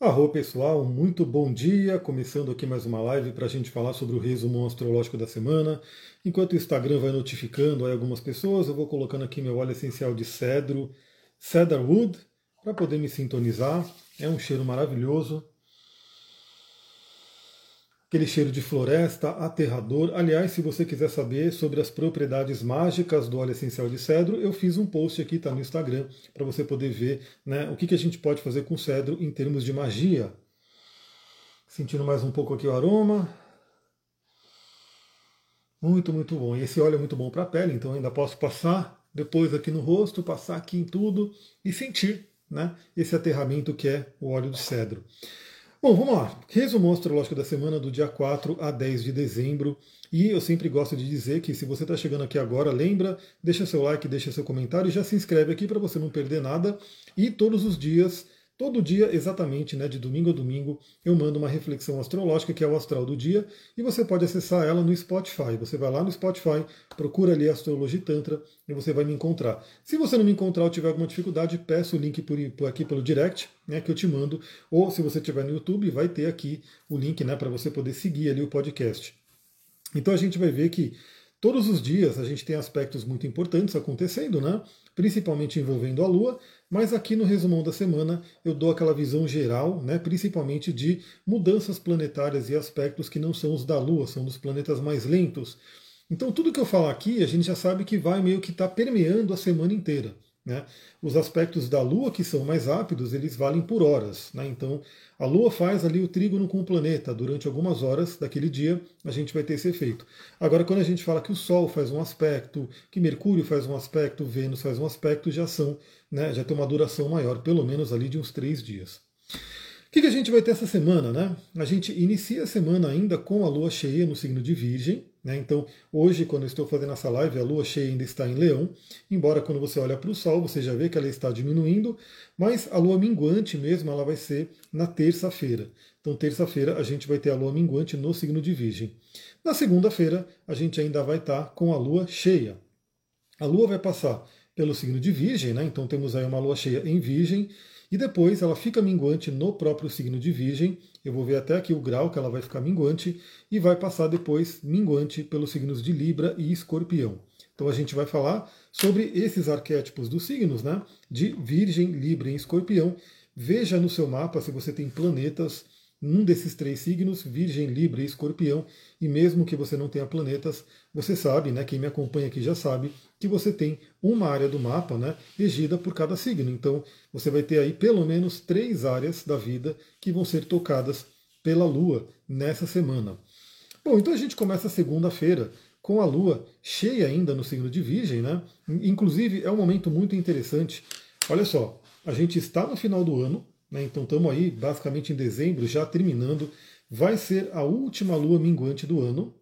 Arro pessoal, muito bom dia. Começando aqui mais uma live para a gente falar sobre o resumo astrológico da semana. Enquanto o Instagram vai notificando aí algumas pessoas, eu vou colocando aqui meu óleo essencial de cedro, cedarwood, para poder me sintonizar. É um cheiro maravilhoso aquele cheiro de floresta aterrador. Aliás, se você quiser saber sobre as propriedades mágicas do óleo essencial de cedro, eu fiz um post aqui, tá no Instagram, para você poder ver né, o que, que a gente pode fazer com cedro em termos de magia. Sentindo mais um pouco aqui o aroma. Muito, muito bom. E esse óleo é muito bom para a pele, então ainda posso passar depois aqui no rosto, passar aqui em tudo e sentir né, esse aterramento que é o óleo de cedro. Bom, vamos lá. Resumo astrológico da semana do dia 4 a 10 de dezembro. E eu sempre gosto de dizer que se você está chegando aqui agora, lembra, deixa seu like, deixa seu comentário e já se inscreve aqui para você não perder nada. E todos os dias Todo dia, exatamente, né, de domingo a domingo, eu mando uma reflexão astrológica, que é o astral do dia, e você pode acessar ela no Spotify. Você vai lá no Spotify, procura ali Astrologia Tantra e você vai me encontrar. Se você não me encontrar ou tiver alguma dificuldade, peço o link por, por aqui pelo direct, né, que eu te mando, ou se você estiver no YouTube, vai ter aqui o link né, para você poder seguir ali o podcast. Então a gente vai ver que todos os dias a gente tem aspectos muito importantes acontecendo, né? principalmente envolvendo a Lua, mas aqui no resumão da semana eu dou aquela visão geral, né, principalmente de mudanças planetárias e aspectos que não são os da Lua, são dos planetas mais lentos. Então tudo que eu falar aqui a gente já sabe que vai meio que estar tá permeando a semana inteira. Né? Os aspectos da Lua que são mais rápidos, eles valem por horas. Né? Então, a Lua faz ali o trígono com o planeta. Durante algumas horas daquele dia, a gente vai ter esse efeito. Agora, quando a gente fala que o Sol faz um aspecto, que Mercúrio faz um aspecto, Vênus faz um aspecto, já são, né, já tem uma duração maior, pelo menos ali de uns três dias. O que, que a gente vai ter essa semana? Né? A gente inicia a semana ainda com a lua cheia no signo de Virgem. Né? Então, hoje, quando eu estou fazendo essa live, a lua cheia ainda está em Leão. Embora quando você olha para o Sol, você já vê que ela está diminuindo. Mas a lua minguante mesmo, ela vai ser na terça-feira. Então, terça-feira, a gente vai ter a lua minguante no signo de Virgem. Na segunda-feira, a gente ainda vai estar com a lua cheia. A lua vai passar pelo signo de Virgem, né? então temos aí uma lua cheia em Virgem e depois ela fica minguante no próprio signo de Virgem. Eu vou ver até aqui o grau que ela vai ficar minguante e vai passar depois minguante pelos signos de Libra e Escorpião. Então a gente vai falar sobre esses arquétipos dos signos, né? De Virgem, Libra e Escorpião. Veja no seu mapa se você tem planetas num desses três signos, Virgem, Libra e Escorpião, e mesmo que você não tenha planetas, você sabe, né, quem me acompanha aqui já sabe, que você tem uma área do mapa né, regida por cada signo. Então você vai ter aí pelo menos três áreas da vida que vão ser tocadas pela Lua nessa semana. Bom, então a gente começa segunda-feira com a Lua cheia ainda no signo de Virgem, né? Inclusive é um momento muito interessante. Olha só, a gente está no final do ano, né? Então estamos aí basicamente em dezembro, já terminando. Vai ser a última lua minguante do ano.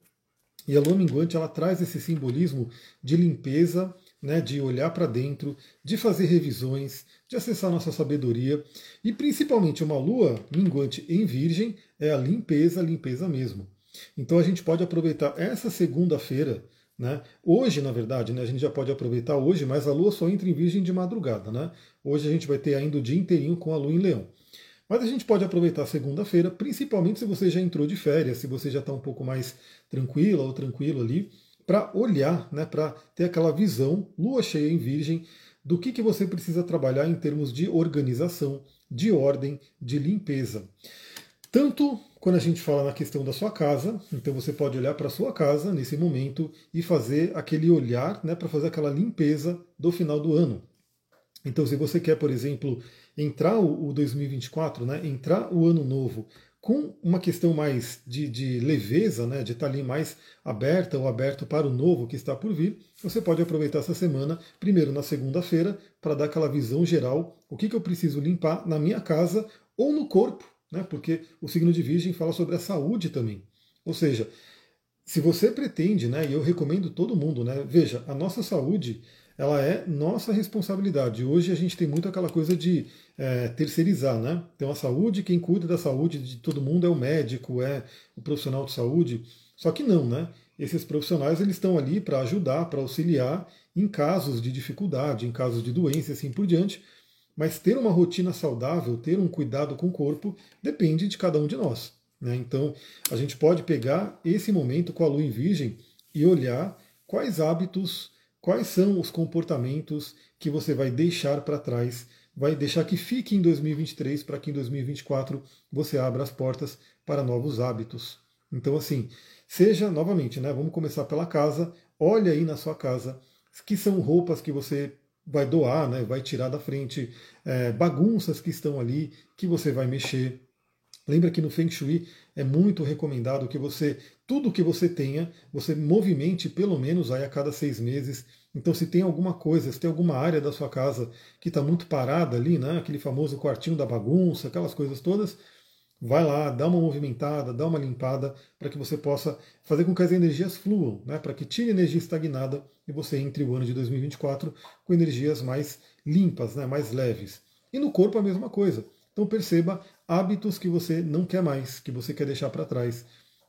E a lua minguante ela traz esse simbolismo de limpeza, né, de olhar para dentro, de fazer revisões, de acessar nossa sabedoria. E principalmente uma lua minguante em Virgem é a limpeza, a limpeza mesmo. Então a gente pode aproveitar essa segunda-feira né? Hoje, na verdade, né, a gente já pode aproveitar hoje, mas a Lua só entra em Virgem de madrugada. Né? Hoje a gente vai ter ainda o dia inteirinho com a Lua em Leão. Mas a gente pode aproveitar segunda-feira, principalmente se você já entrou de férias, se você já está um pouco mais tranquila ou tranquilo ali, para olhar, né, para ter aquela visão, lua cheia em virgem, do que, que você precisa trabalhar em termos de organização, de ordem, de limpeza. Tanto quando a gente fala na questão da sua casa, então você pode olhar para a sua casa nesse momento e fazer aquele olhar né, para fazer aquela limpeza do final do ano. Então, se você quer, por exemplo, entrar o 2024, né, entrar o ano novo com uma questão mais de, de leveza, né, de estar ali mais aberta ou aberto para o novo que está por vir, você pode aproveitar essa semana, primeiro na segunda-feira, para dar aquela visão geral, o que, que eu preciso limpar na minha casa ou no corpo, né? porque o signo de Virgem fala sobre a saúde também. Ou seja, se você pretende, né, e eu recomendo todo mundo, né, veja, a nossa saúde ela é nossa responsabilidade. Hoje a gente tem muito aquela coisa de é, terceirizar, né? Então a saúde, quem cuida da saúde de todo mundo é o médico, é o profissional de saúde. Só que não, né? Esses profissionais eles estão ali para ajudar, para auxiliar em casos de dificuldade, em casos de doença e assim por diante. Mas ter uma rotina saudável, ter um cuidado com o corpo, depende de cada um de nós. Né? Então, a gente pode pegar esse momento com a lua em virgem e olhar quais hábitos, quais são os comportamentos que você vai deixar para trás, vai deixar que fique em 2023 para que em 2024 você abra as portas para novos hábitos. Então, assim, seja novamente, né? Vamos começar pela casa. Olha aí na sua casa que são roupas que você vai doar, né, vai tirar da frente, é, bagunças que estão ali que você vai mexer. Lembra que no Feng Shui é muito recomendado que você, tudo que você tenha, você movimente pelo menos aí a cada seis meses. Então, se tem alguma coisa, se tem alguma área da sua casa que está muito parada ali, né, aquele famoso quartinho da bagunça, aquelas coisas todas, vai lá, dá uma movimentada, dá uma limpada, para que você possa fazer com que as energias fluam, né, para que tire energia estagnada e você entre o ano de 2024 com energias mais limpas, né, mais leves. E no corpo a mesma coisa. Então perceba hábitos que você não quer mais, que você quer deixar para trás.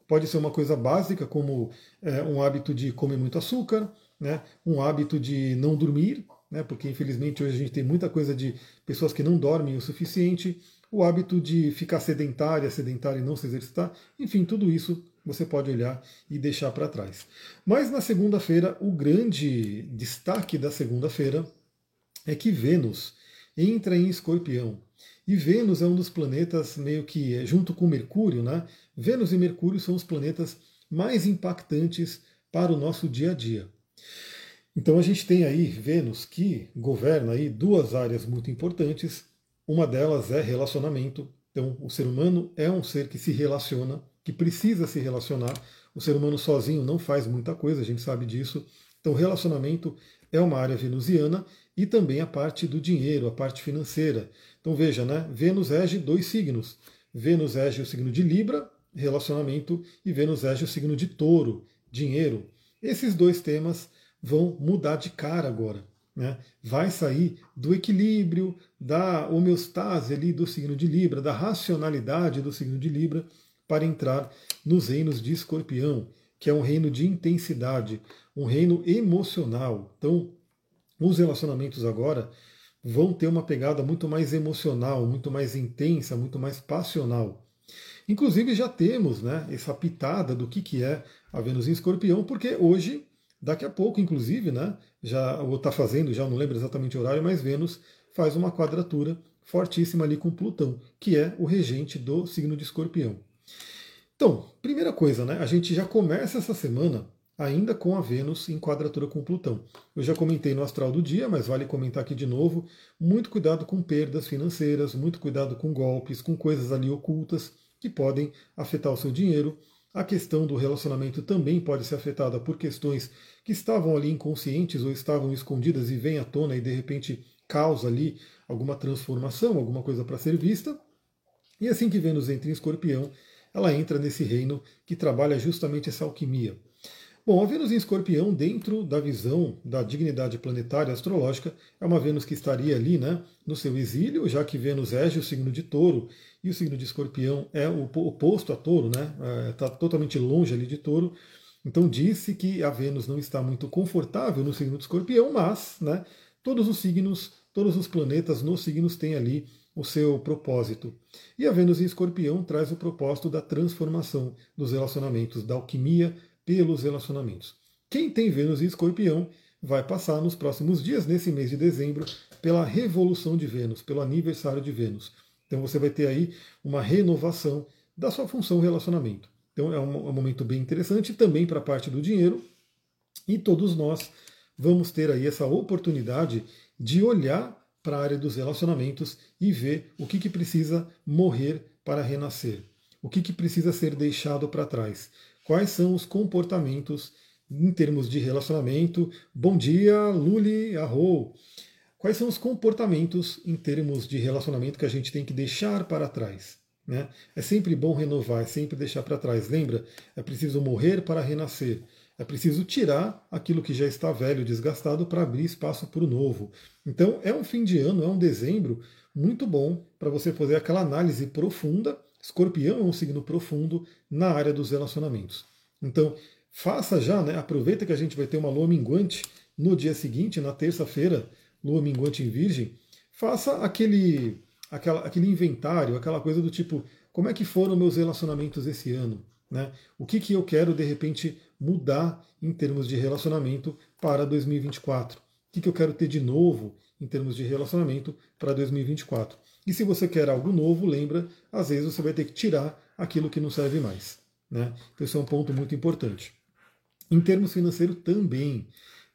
Pode ser uma coisa básica, como é, um hábito de comer muito açúcar, né, um hábito de não dormir, né, porque infelizmente hoje a gente tem muita coisa de pessoas que não dormem o suficiente, o hábito de ficar sedentária, sedentária e não se exercitar, enfim, tudo isso você pode olhar e deixar para trás. Mas na segunda-feira, o grande destaque da segunda-feira é que Vênus entra em Escorpião. E Vênus é um dos planetas meio que junto com Mercúrio, né? Vênus e Mercúrio são os planetas mais impactantes para o nosso dia a dia. Então a gente tem aí Vênus que governa aí duas áreas muito importantes, uma delas é relacionamento. Então, o ser humano é um ser que se relaciona, que precisa se relacionar. O ser humano sozinho não faz muita coisa, a gente sabe disso. Então, relacionamento é uma área venusiana e também a parte do dinheiro, a parte financeira. Então, veja, né? Vênus rege dois signos. Vênus rege o signo de Libra, relacionamento, e Vênus rege o signo de Touro, dinheiro. Esses dois temas vão mudar de cara agora né, vai sair do equilíbrio, da homeostase ali do signo de Libra, da racionalidade do signo de Libra, para entrar nos reinos de Escorpião, que é um reino de intensidade, um reino emocional. Então, os relacionamentos agora vão ter uma pegada muito mais emocional, muito mais intensa, muito mais passional. Inclusive já temos né, essa pitada do que, que é a Vênus em Escorpião, porque hoje Daqui a pouco, inclusive, né, já ou está fazendo, já não lembro exatamente o horário, mas Vênus faz uma quadratura fortíssima ali com Plutão, que é o regente do signo de Escorpião. Então, primeira coisa, né, a gente já começa essa semana ainda com a Vênus em quadratura com Plutão. Eu já comentei no astral do dia, mas vale comentar aqui de novo. Muito cuidado com perdas financeiras, muito cuidado com golpes, com coisas ali ocultas que podem afetar o seu dinheiro. A questão do relacionamento também pode ser afetada por questões que estavam ali inconscientes ou estavam escondidas e vêm à tona e de repente causa ali alguma transformação, alguma coisa para ser vista. E assim que Vênus entra em Escorpião, ela entra nesse reino que trabalha justamente essa alquimia. Bom, a Vênus em Escorpião, dentro da visão da dignidade planetária astrológica, é uma Vênus que estaria ali né, no seu exílio, já que Vênus rege o signo de touro e o signo de Escorpião é o oposto a touro, né? Está é, totalmente longe ali de touro. Então disse que a Vênus não está muito confortável no signo de Escorpião, mas né, todos os signos, todos os planetas nos signos têm ali o seu propósito. E a Vênus em Escorpião traz o propósito da transformação dos relacionamentos, da alquimia pelos relacionamentos. Quem tem Vênus em Escorpião vai passar nos próximos dias, nesse mês de dezembro, pela revolução de Vênus, pelo aniversário de Vênus. Então você vai ter aí uma renovação da sua função relacionamento. Então é um, um momento bem interessante também para a parte do dinheiro. E todos nós vamos ter aí essa oportunidade de olhar para a área dos relacionamentos e ver o que, que precisa morrer para renascer, o que, que precisa ser deixado para trás, quais são os comportamentos em termos de relacionamento. Bom dia, Luli, arro! Quais são os comportamentos em termos de relacionamento que a gente tem que deixar para trás? Né? É sempre bom renovar, é sempre deixar para trás. Lembra? É preciso morrer para renascer. É preciso tirar aquilo que já está velho, desgastado, para abrir espaço para o novo. Então, é um fim de ano, é um dezembro muito bom para você fazer aquela análise profunda Escorpião é um signo profundo na área dos relacionamentos. Então, faça já, né? Aproveita que a gente vai ter uma lua minguante no dia seguinte, na terça-feira, lua minguante em Virgem. faça aquele, aquela, aquele inventário, aquela coisa do tipo, como é que foram meus relacionamentos esse ano? Né? O que, que eu quero, de repente, mudar em termos de relacionamento para 2024? O que, eu quero ter de novo em termos de relacionamento para 2024? E se você quer algo novo, lembra, às vezes você vai ter que tirar aquilo que não serve mais. Né? Então, esse é um ponto muito importante. Em termos financeiros também.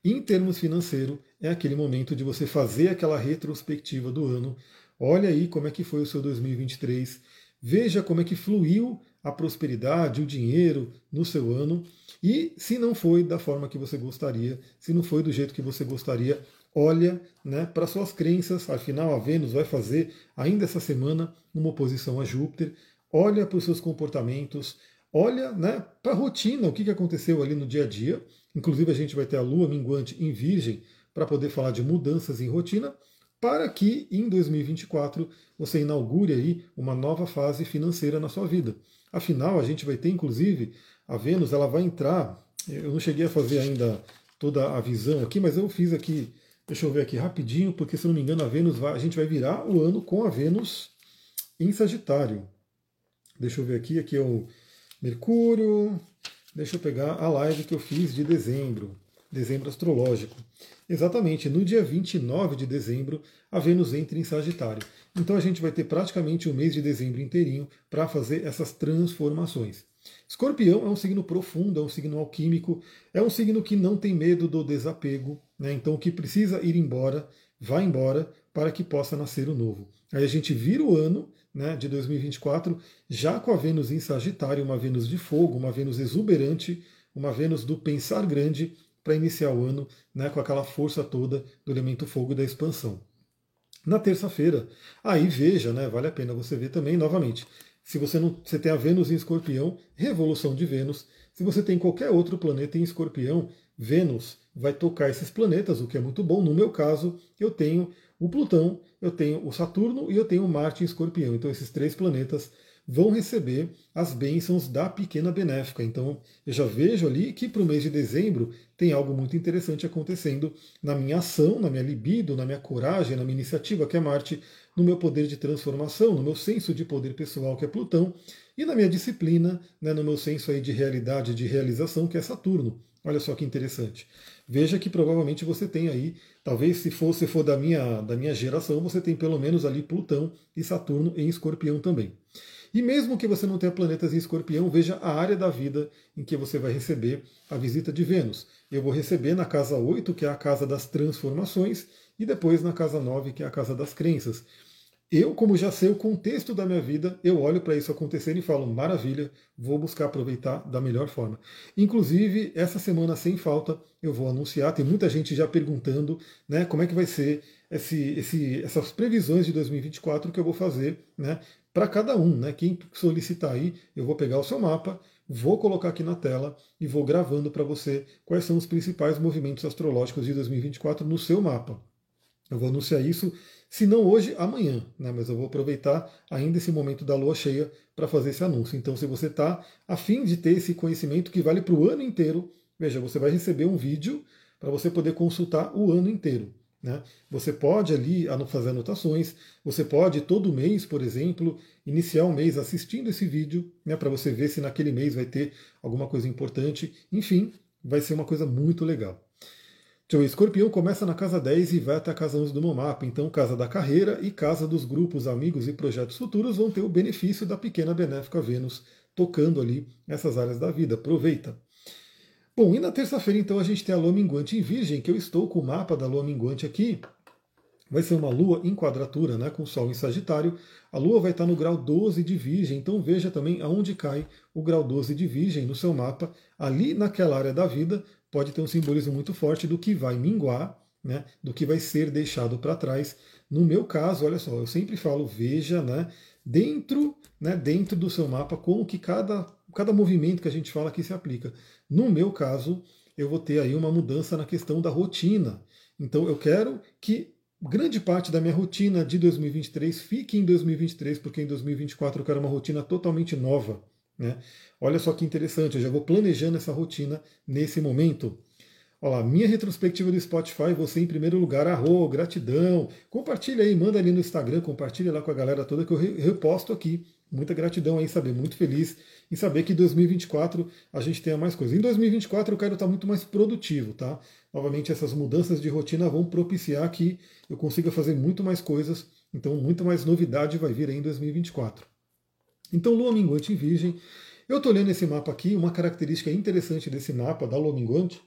Em termos financeiros, é aquele momento de você fazer aquela retrospectiva do ano. Olha aí como é que foi o seu 2023. Veja como é que fluiu a prosperidade, o dinheiro no seu ano. E se não foi da forma que você gostaria, se não foi do jeito que você gostaria, olha né, para suas crenças. Afinal, a Vênus vai fazer ainda essa semana uma oposição a Júpiter. Olha para os seus comportamentos, olha né, para a rotina, o que aconteceu ali no dia a dia. Inclusive, a gente vai ter a lua minguante em Virgem para poder falar de mudanças em rotina, para que em 2024 você inaugure aí uma nova fase financeira na sua vida. Afinal, a gente vai ter, inclusive, a Vênus, ela vai entrar. Eu não cheguei a fazer ainda toda a visão aqui, mas eu fiz aqui. Deixa eu ver aqui rapidinho, porque se não me engano, a Vênus vai, a gente vai virar o ano com a Vênus em Sagitário. Deixa eu ver aqui, aqui é o Mercúrio. Deixa eu pegar a live que eu fiz de dezembro, dezembro astrológico. Exatamente, no dia 29 de dezembro, a Vênus entra em Sagitário. Então a gente vai ter praticamente o mês de dezembro inteirinho para fazer essas transformações. Escorpião é um signo profundo, é um signo alquímico, é um signo que não tem medo do desapego, né? então o que precisa ir embora, vai embora para que possa nascer o novo. Aí a gente vira o ano né, de 2024 já com a Vênus em Sagitário, uma Vênus de fogo, uma Vênus exuberante, uma Vênus do pensar grande para iniciar o ano né, com aquela força toda do elemento fogo da expansão. Na terça-feira, aí veja, né, vale a pena você ver também novamente. Se você não, você tem a Vênus em Escorpião, revolução de Vênus. Se você tem qualquer outro planeta em Escorpião, Vênus vai tocar esses planetas, o que é muito bom. No meu caso, eu tenho o Plutão, eu tenho o Saturno e eu tenho o Marte em Escorpião. Então esses três planetas vão receber as bênçãos da pequena benéfica. Então, eu já vejo ali que para o mês de dezembro tem algo muito interessante acontecendo na minha ação, na minha libido, na minha coragem, na minha iniciativa, que é Marte, no meu poder de transformação, no meu senso de poder pessoal, que é Plutão, e na minha disciplina, né, no meu senso aí de realidade, de realização, que é Saturno. Olha só que interessante. Veja que provavelmente você tem aí, talvez se for, se for da minha, da minha geração, você tem pelo menos ali Plutão e Saturno em escorpião também. E mesmo que você não tenha planetas em escorpião, veja a área da vida em que você vai receber a visita de Vênus. Eu vou receber na casa 8, que é a casa das transformações, e depois na casa 9, que é a casa das crenças. Eu, como já sei o contexto da minha vida, eu olho para isso acontecer e falo, maravilha, vou buscar aproveitar da melhor forma. Inclusive, essa semana sem falta, eu vou anunciar, tem muita gente já perguntando né, como é que vai ser esse, esse, essas previsões de 2024 que eu vou fazer né, para cada um. Né? Quem solicitar aí, eu vou pegar o seu mapa, vou colocar aqui na tela e vou gravando para você quais são os principais movimentos astrológicos de 2024 no seu mapa. Eu vou anunciar isso, se não hoje, amanhã, né? mas eu vou aproveitar ainda esse momento da lua cheia para fazer esse anúncio. Então, se você está a fim de ter esse conhecimento que vale para o ano inteiro, veja, você vai receber um vídeo para você poder consultar o ano inteiro. Né? Você pode ali fazer anotações, você pode todo mês, por exemplo, iniciar o mês assistindo esse vídeo, né, para você ver se naquele mês vai ter alguma coisa importante. Enfim, vai ser uma coisa muito legal. O escorpião começa na casa 10 e vai até a casa 11 do meu mapa. Então, casa da carreira e casa dos grupos, amigos e projetos futuros vão ter o benefício da pequena benéfica Vênus tocando ali essas áreas da vida. Aproveita. Bom, e na terça-feira, então, a gente tem a lua minguante em Virgem, que eu estou com o mapa da lua minguante aqui. Vai ser uma lua em quadratura, né, com o Sol em Sagitário. A lua vai estar no grau 12 de Virgem, então veja também aonde cai o grau 12 de Virgem no seu mapa. Ali naquela área da vida pode ter um simbolismo muito forte do que vai minguar, né, do que vai ser deixado para trás. No meu caso, olha só, eu sempre falo, veja, né, dentro, né, dentro do seu mapa como que cada cada movimento que a gente fala aqui se aplica. No meu caso, eu vou ter aí uma mudança na questão da rotina. Então eu quero que grande parte da minha rotina de 2023 fique em 2023, porque em 2024 eu quero uma rotina totalmente nova. Né? Olha só que interessante, eu já vou planejando essa rotina nesse momento. Olha lá, minha retrospectiva do Spotify, você em primeiro lugar, arro, gratidão. Compartilha aí, manda ali no Instagram, compartilha lá com a galera toda que eu reposto aqui. Muita gratidão aí, saber, muito feliz em saber que em 2024 a gente tenha mais coisas. Em 2024 eu quero estar muito mais produtivo, tá? Novamente, essas mudanças de rotina vão propiciar que eu consiga fazer muito mais coisas, então muito mais novidade vai vir aí em 2024. Então, Lua Minguante em Virgem. Eu estou olhando esse mapa aqui, uma característica interessante desse mapa da Lua Minguante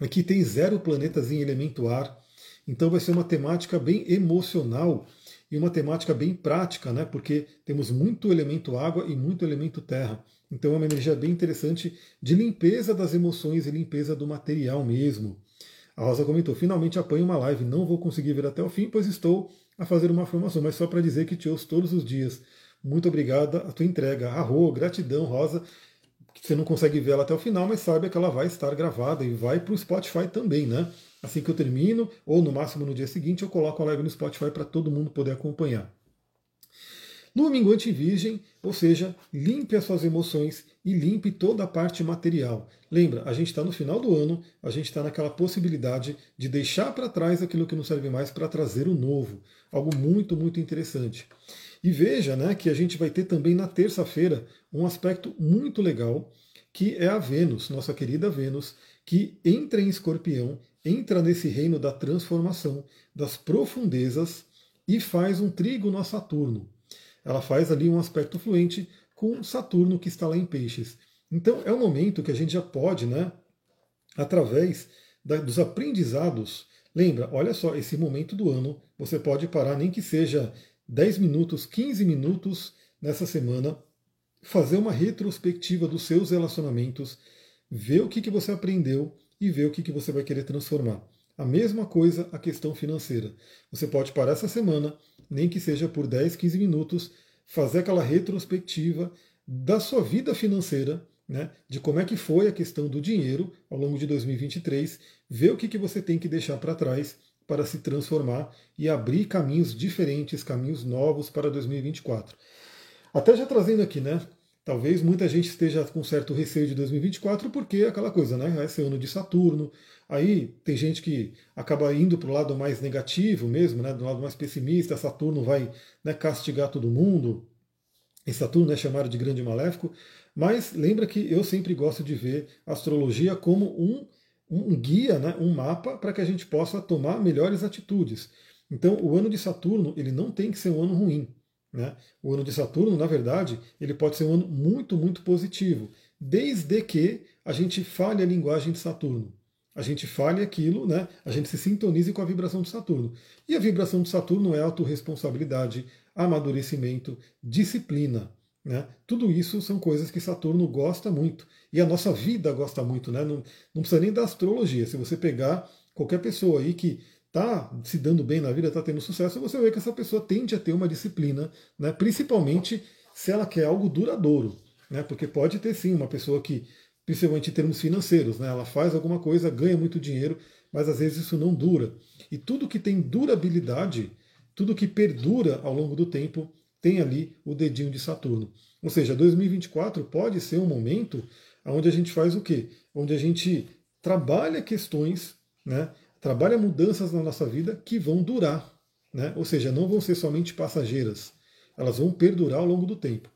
Aqui tem zero planetas em elemento ar, então vai ser uma temática bem emocional e uma temática bem prática, né? Porque temos muito elemento água e muito elemento terra. Então é uma energia bem interessante de limpeza das emoções e limpeza do material mesmo. A Rosa comentou: finalmente apanho uma live, não vou conseguir ver até o fim, pois estou a fazer uma formação, mas só para dizer que te ouço todos os dias. Muito obrigada a tua entrega. Arro, gratidão, Rosa. Você não consegue ver ela até o final, mas saiba que ela vai estar gravada e vai para o Spotify também, né? Assim que eu termino, ou no máximo no dia seguinte, eu coloco a live no Spotify para todo mundo poder acompanhar. No minguante virgem, ou seja, limpe as suas emoções e limpe toda a parte material. Lembra, a gente está no final do ano, a gente está naquela possibilidade de deixar para trás aquilo que não serve mais para trazer o novo. Algo muito, muito interessante. E veja né, que a gente vai ter também na terça-feira um aspecto muito legal, que é a Vênus, nossa querida Vênus, que entra em escorpião, entra nesse reino da transformação, das profundezas, e faz um trígono a Saturno. Ela faz ali um aspecto fluente com Saturno que está lá em peixes. Então é um momento que a gente já pode, né, através da, dos aprendizados, lembra, olha só, esse momento do ano, você pode parar, nem que seja 10 minutos, 15 minutos nessa semana, fazer uma retrospectiva dos seus relacionamentos, ver o que, que você aprendeu e ver o que, que você vai querer transformar. A mesma coisa a questão financeira. Você pode parar essa semana, nem que seja por 10, 15 minutos, fazer aquela retrospectiva da sua vida financeira, né, de como é que foi a questão do dinheiro ao longo de 2023, ver o que, que você tem que deixar para trás para se transformar e abrir caminhos diferentes, caminhos novos para 2024. Até já trazendo aqui, né? Talvez muita gente esteja com certo receio de 2024, porque é aquela coisa, né? Vai ser ano de Saturno. Aí tem gente que acaba indo para o lado mais negativo mesmo, né? Do lado mais pessimista, Saturno vai né, castigar todo mundo. E Saturno é chamado de grande maléfico. Mas lembra que eu sempre gosto de ver a astrologia como um um guia, né, um mapa para que a gente possa tomar melhores atitudes. Então, o ano de Saturno ele não tem que ser um ano ruim. Né? O ano de Saturno, na verdade, ele pode ser um ano muito, muito positivo, desde que a gente fale a linguagem de Saturno. A gente fale aquilo, né? a gente se sintonize com a vibração de Saturno. E a vibração de Saturno é autorresponsabilidade, amadurecimento, disciplina. Né? Tudo isso são coisas que Saturno gosta muito. E a nossa vida gosta muito. Né? Não, não precisa nem da astrologia. Se você pegar qualquer pessoa aí que está se dando bem na vida, está tendo sucesso, você vê que essa pessoa tende a ter uma disciplina, né? principalmente se ela quer algo duradouro. Né? Porque pode ter sim uma pessoa que, principalmente em termos financeiros, né? ela faz alguma coisa, ganha muito dinheiro, mas às vezes isso não dura. E tudo que tem durabilidade, tudo que perdura ao longo do tempo, tem ali o dedinho de Saturno. Ou seja, 2024 pode ser um momento onde a gente faz o quê? Onde a gente trabalha questões, né? Trabalha mudanças na nossa vida que vão durar. Né? Ou seja, não vão ser somente passageiras, elas vão perdurar ao longo do tempo.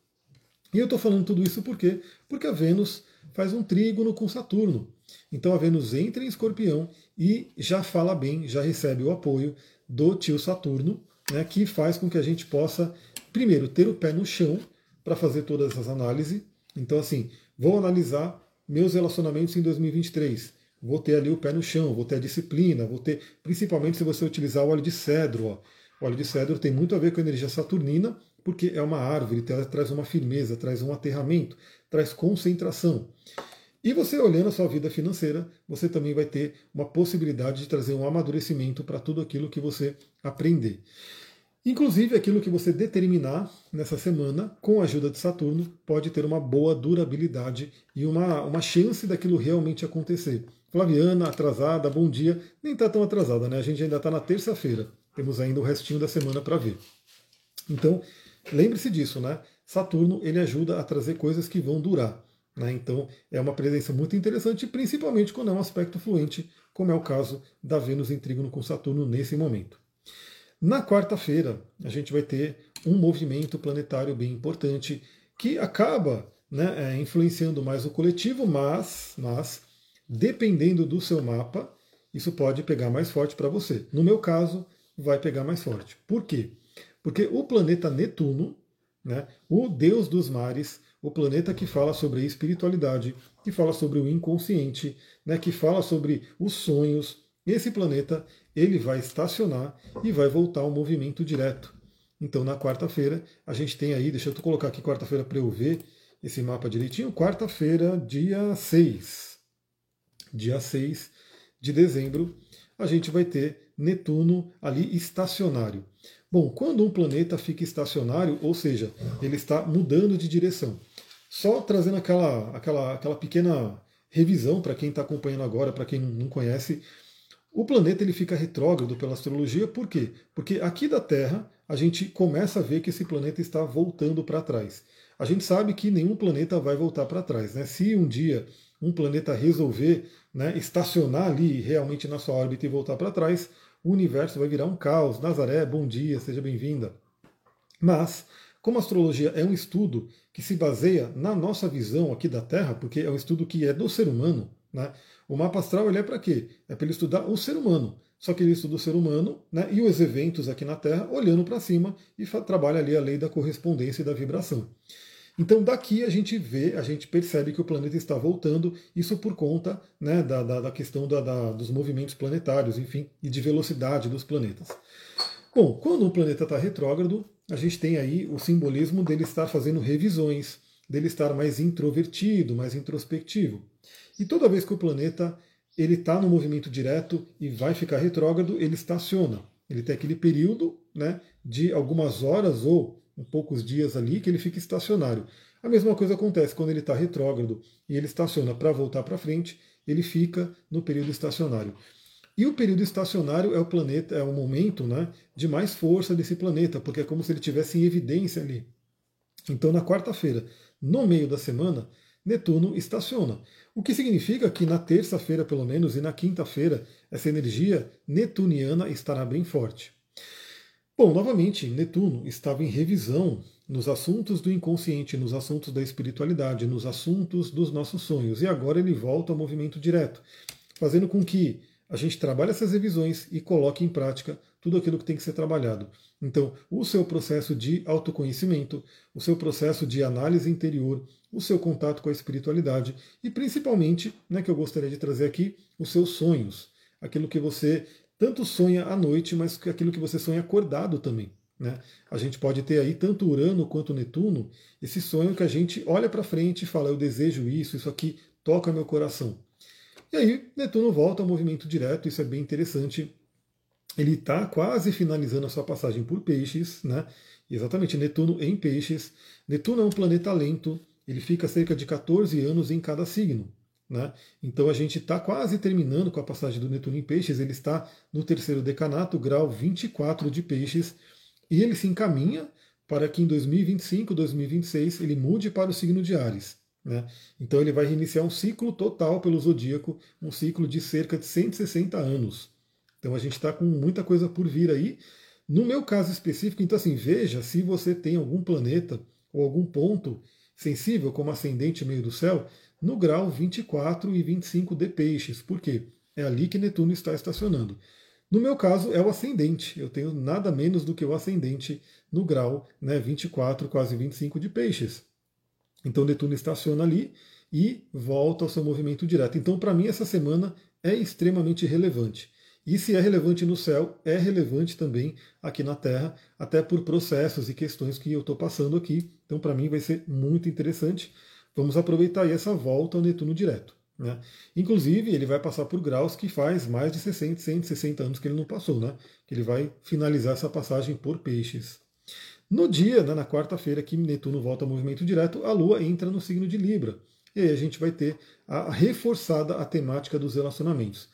E eu estou falando tudo isso por quê? Porque a Vênus faz um trígono com Saturno. Então a Vênus entra em escorpião e já fala bem, já recebe o apoio do tio Saturno, né, que faz com que a gente possa primeiro, ter o pé no chão para fazer todas essas análises. Então, assim, vou analisar meus relacionamentos em 2023. Vou ter ali o pé no chão, vou ter a disciplina, vou ter, principalmente se você utilizar o óleo de cedro. Ó. O óleo de cedro tem muito a ver com a energia saturnina, porque é uma árvore, traz uma firmeza, traz um aterramento, traz concentração. E você olhando a sua vida financeira, você também vai ter uma possibilidade de trazer um amadurecimento para tudo aquilo que você aprender. Inclusive, aquilo que você determinar nessa semana, com a ajuda de Saturno, pode ter uma boa durabilidade e uma, uma chance daquilo realmente acontecer. Flaviana, atrasada, bom dia. Nem está tão atrasada, né? A gente ainda está na terça-feira. Temos ainda o restinho da semana para ver. Então, lembre-se disso, né? Saturno ele ajuda a trazer coisas que vão durar. Né? Então é uma presença muito interessante, principalmente quando é um aspecto fluente, como é o caso da Vênus em trígono com Saturno nesse momento. Na quarta-feira, a gente vai ter um movimento planetário bem importante que acaba né, é, influenciando mais o coletivo, mas, mas, dependendo do seu mapa, isso pode pegar mais forte para você. No meu caso, vai pegar mais forte. Por quê? Porque o planeta Netuno, né, o deus dos mares, o planeta que fala sobre a espiritualidade, que fala sobre o inconsciente, né, que fala sobre os sonhos, esse planeta ele vai estacionar e vai voltar ao movimento direto. Então, na quarta-feira, a gente tem aí, deixa eu colocar aqui quarta-feira para eu ver esse mapa direitinho. Quarta-feira, dia 6. Dia 6 de dezembro, a gente vai ter Netuno ali estacionário. Bom, quando um planeta fica estacionário, ou seja, ele está mudando de direção. Só trazendo aquela, aquela, aquela pequena revisão para quem está acompanhando agora, para quem não conhece, o planeta ele fica retrógrado pela astrologia, por quê? Porque aqui da Terra a gente começa a ver que esse planeta está voltando para trás. A gente sabe que nenhum planeta vai voltar para trás. Né? Se um dia um planeta resolver né, estacionar ali realmente na sua órbita e voltar para trás, o universo vai virar um caos. Nazaré, bom dia, seja bem-vinda. Mas, como a astrologia é um estudo que se baseia na nossa visão aqui da Terra, porque é um estudo que é do ser humano, né? O mapa astral ele é para quê? É para ele estudar o ser humano. Só que ele estuda o ser humano né, e os eventos aqui na Terra olhando para cima e trabalha ali a lei da correspondência e da vibração. Então daqui a gente vê, a gente percebe que o planeta está voltando, isso por conta né, da, da, da, questão da, dos movimentos planetários, enfim, e de velocidade dos planetas. Bom, quando o planeta está retrógrado, a gente tem aí o simbolismo dele estar fazendo revisões, dele estar mais introvertido, mais introspectivo. E toda vez que o planeta ele está no movimento direto e vai ficar retrógrado, ele estaciona. Ele tem aquele período né, de algumas horas ou um poucos dias ali que ele fica estacionário. A mesma coisa acontece quando ele está retrógrado e ele estaciona para voltar para frente, ele fica no período estacionário. E o período estacionário é o planeta, é o momento né, de mais força desse planeta, porque é como se ele tivesse em evidência ali. Então, na quarta-feira, no meio da semana, Netuno estaciona. O que significa que na terça-feira, pelo menos, e na quinta-feira, essa energia netuniana estará bem forte. Bom, novamente, Netuno estava em revisão nos assuntos do inconsciente, nos assuntos da espiritualidade, nos assuntos dos nossos sonhos, e agora ele volta ao movimento direto, fazendo com que a gente trabalhe essas revisões e coloque em prática tudo aquilo que tem que ser trabalhado. Então, o seu processo de autoconhecimento, o seu processo de análise interior, o seu contato com a espiritualidade e principalmente, né, que eu gostaria de trazer aqui, os seus sonhos, aquilo que você tanto sonha à noite, mas aquilo que você sonha acordado também. Né? A gente pode ter aí tanto Urano quanto Netuno, esse sonho que a gente olha para frente e fala, eu desejo isso, isso aqui toca meu coração. E aí Netuno volta ao movimento direto, isso é bem interessante ele está quase finalizando a sua passagem por peixes, né? Exatamente, Netuno em peixes. Netuno é um planeta lento, ele fica cerca de 14 anos em cada signo. Né? Então a gente está quase terminando com a passagem do Netuno em peixes, ele está no terceiro decanato, grau 24 de peixes, e ele se encaminha para que em 2025, 2026 ele mude para o signo de Ares. Né? Então ele vai reiniciar um ciclo total pelo zodíaco, um ciclo de cerca de 160 anos. Então a gente está com muita coisa por vir aí. No meu caso específico, então assim, veja se você tem algum planeta ou algum ponto sensível, como ascendente meio do céu, no grau 24 e 25 de peixes. Por quê? É ali que Netuno está estacionando. No meu caso, é o ascendente. Eu tenho nada menos do que o ascendente no grau né, 24, quase 25 de peixes. Então Netuno estaciona ali e volta ao seu movimento direto. Então, para mim, essa semana é extremamente relevante. E se é relevante no céu, é relevante também aqui na Terra, até por processos e questões que eu estou passando aqui. Então, para mim, vai ser muito interessante. Vamos aproveitar aí essa volta ao Netuno direto. Né? Inclusive, ele vai passar por graus que faz mais de 60, 160 anos que ele não passou, né? Que ele vai finalizar essa passagem por peixes. No dia, né, na quarta-feira, que Netuno volta ao movimento direto, a Lua entra no signo de Libra. E aí a gente vai ter a reforçada a temática dos relacionamentos.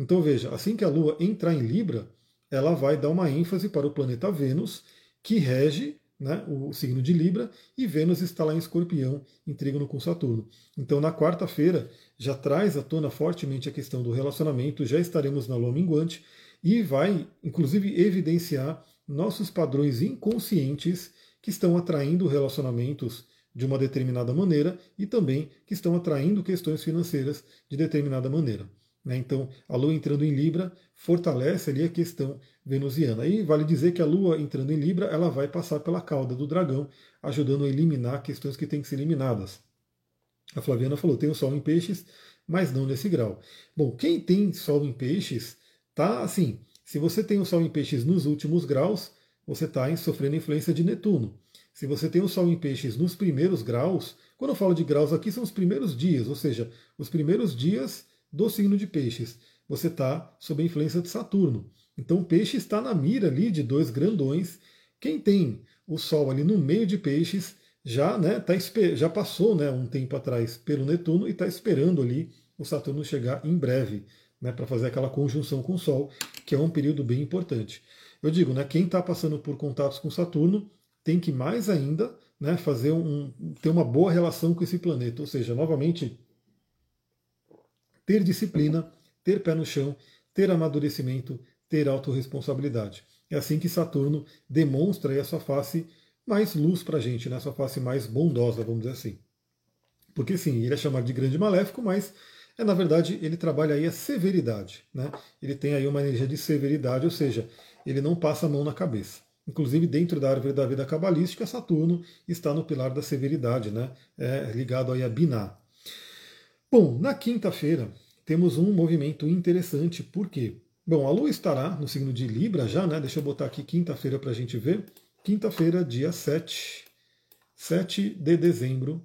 Então veja, assim que a Lua entrar em Libra, ela vai dar uma ênfase para o planeta Vênus, que rege né, o signo de Libra, e Vênus está lá em Escorpião, em trígono com Saturno. Então, na quarta-feira, já traz à tona fortemente a questão do relacionamento, já estaremos na lua minguante, e vai, inclusive, evidenciar nossos padrões inconscientes que estão atraindo relacionamentos de uma determinada maneira e também que estão atraindo questões financeiras de determinada maneira. Né? Então, a Lua entrando em Libra fortalece ali a questão venusiana. E vale dizer que a Lua entrando em Libra, ela vai passar pela cauda do dragão, ajudando a eliminar questões que têm que ser eliminadas. A Flaviana falou: tem o Sol em Peixes, mas não nesse grau. Bom, quem tem Sol em Peixes, tá assim. Se você tem o Sol em Peixes nos últimos graus, você está sofrendo influência de Netuno. Se você tem o Sol em Peixes nos primeiros graus, quando eu falo de graus aqui, são os primeiros dias, ou seja, os primeiros dias do signo de Peixes. Você está sob a influência de Saturno. Então peixe está na mira ali de dois grandões. Quem tem o Sol ali no meio de Peixes já, né, tá, já passou né, um tempo atrás pelo Netuno e está esperando ali o Saturno chegar em breve né, para fazer aquela conjunção com o Sol, que é um período bem importante. Eu digo, né, quem está passando por contatos com Saturno tem que mais ainda né, fazer um, ter uma boa relação com esse planeta, ou seja, novamente ter disciplina, ter pé no chão, ter amadurecimento, ter autorresponsabilidade. É assim que Saturno demonstra a sua face mais luz para a gente, né? a sua face mais bondosa, vamos dizer assim. Porque sim, ele é chamado de grande maléfico, mas é na verdade ele trabalha aí a severidade. Né? Ele tem aí uma energia de severidade, ou seja, ele não passa a mão na cabeça. Inclusive, dentro da árvore da vida cabalística, Saturno está no pilar da severidade, né? é ligado aí a Binah. Bom, na quinta-feira temos um movimento interessante, por quê? Bom, a Lua estará no signo de Libra já, né? Deixa eu botar aqui quinta-feira para a gente ver. Quinta-feira, dia 7, 7 de dezembro,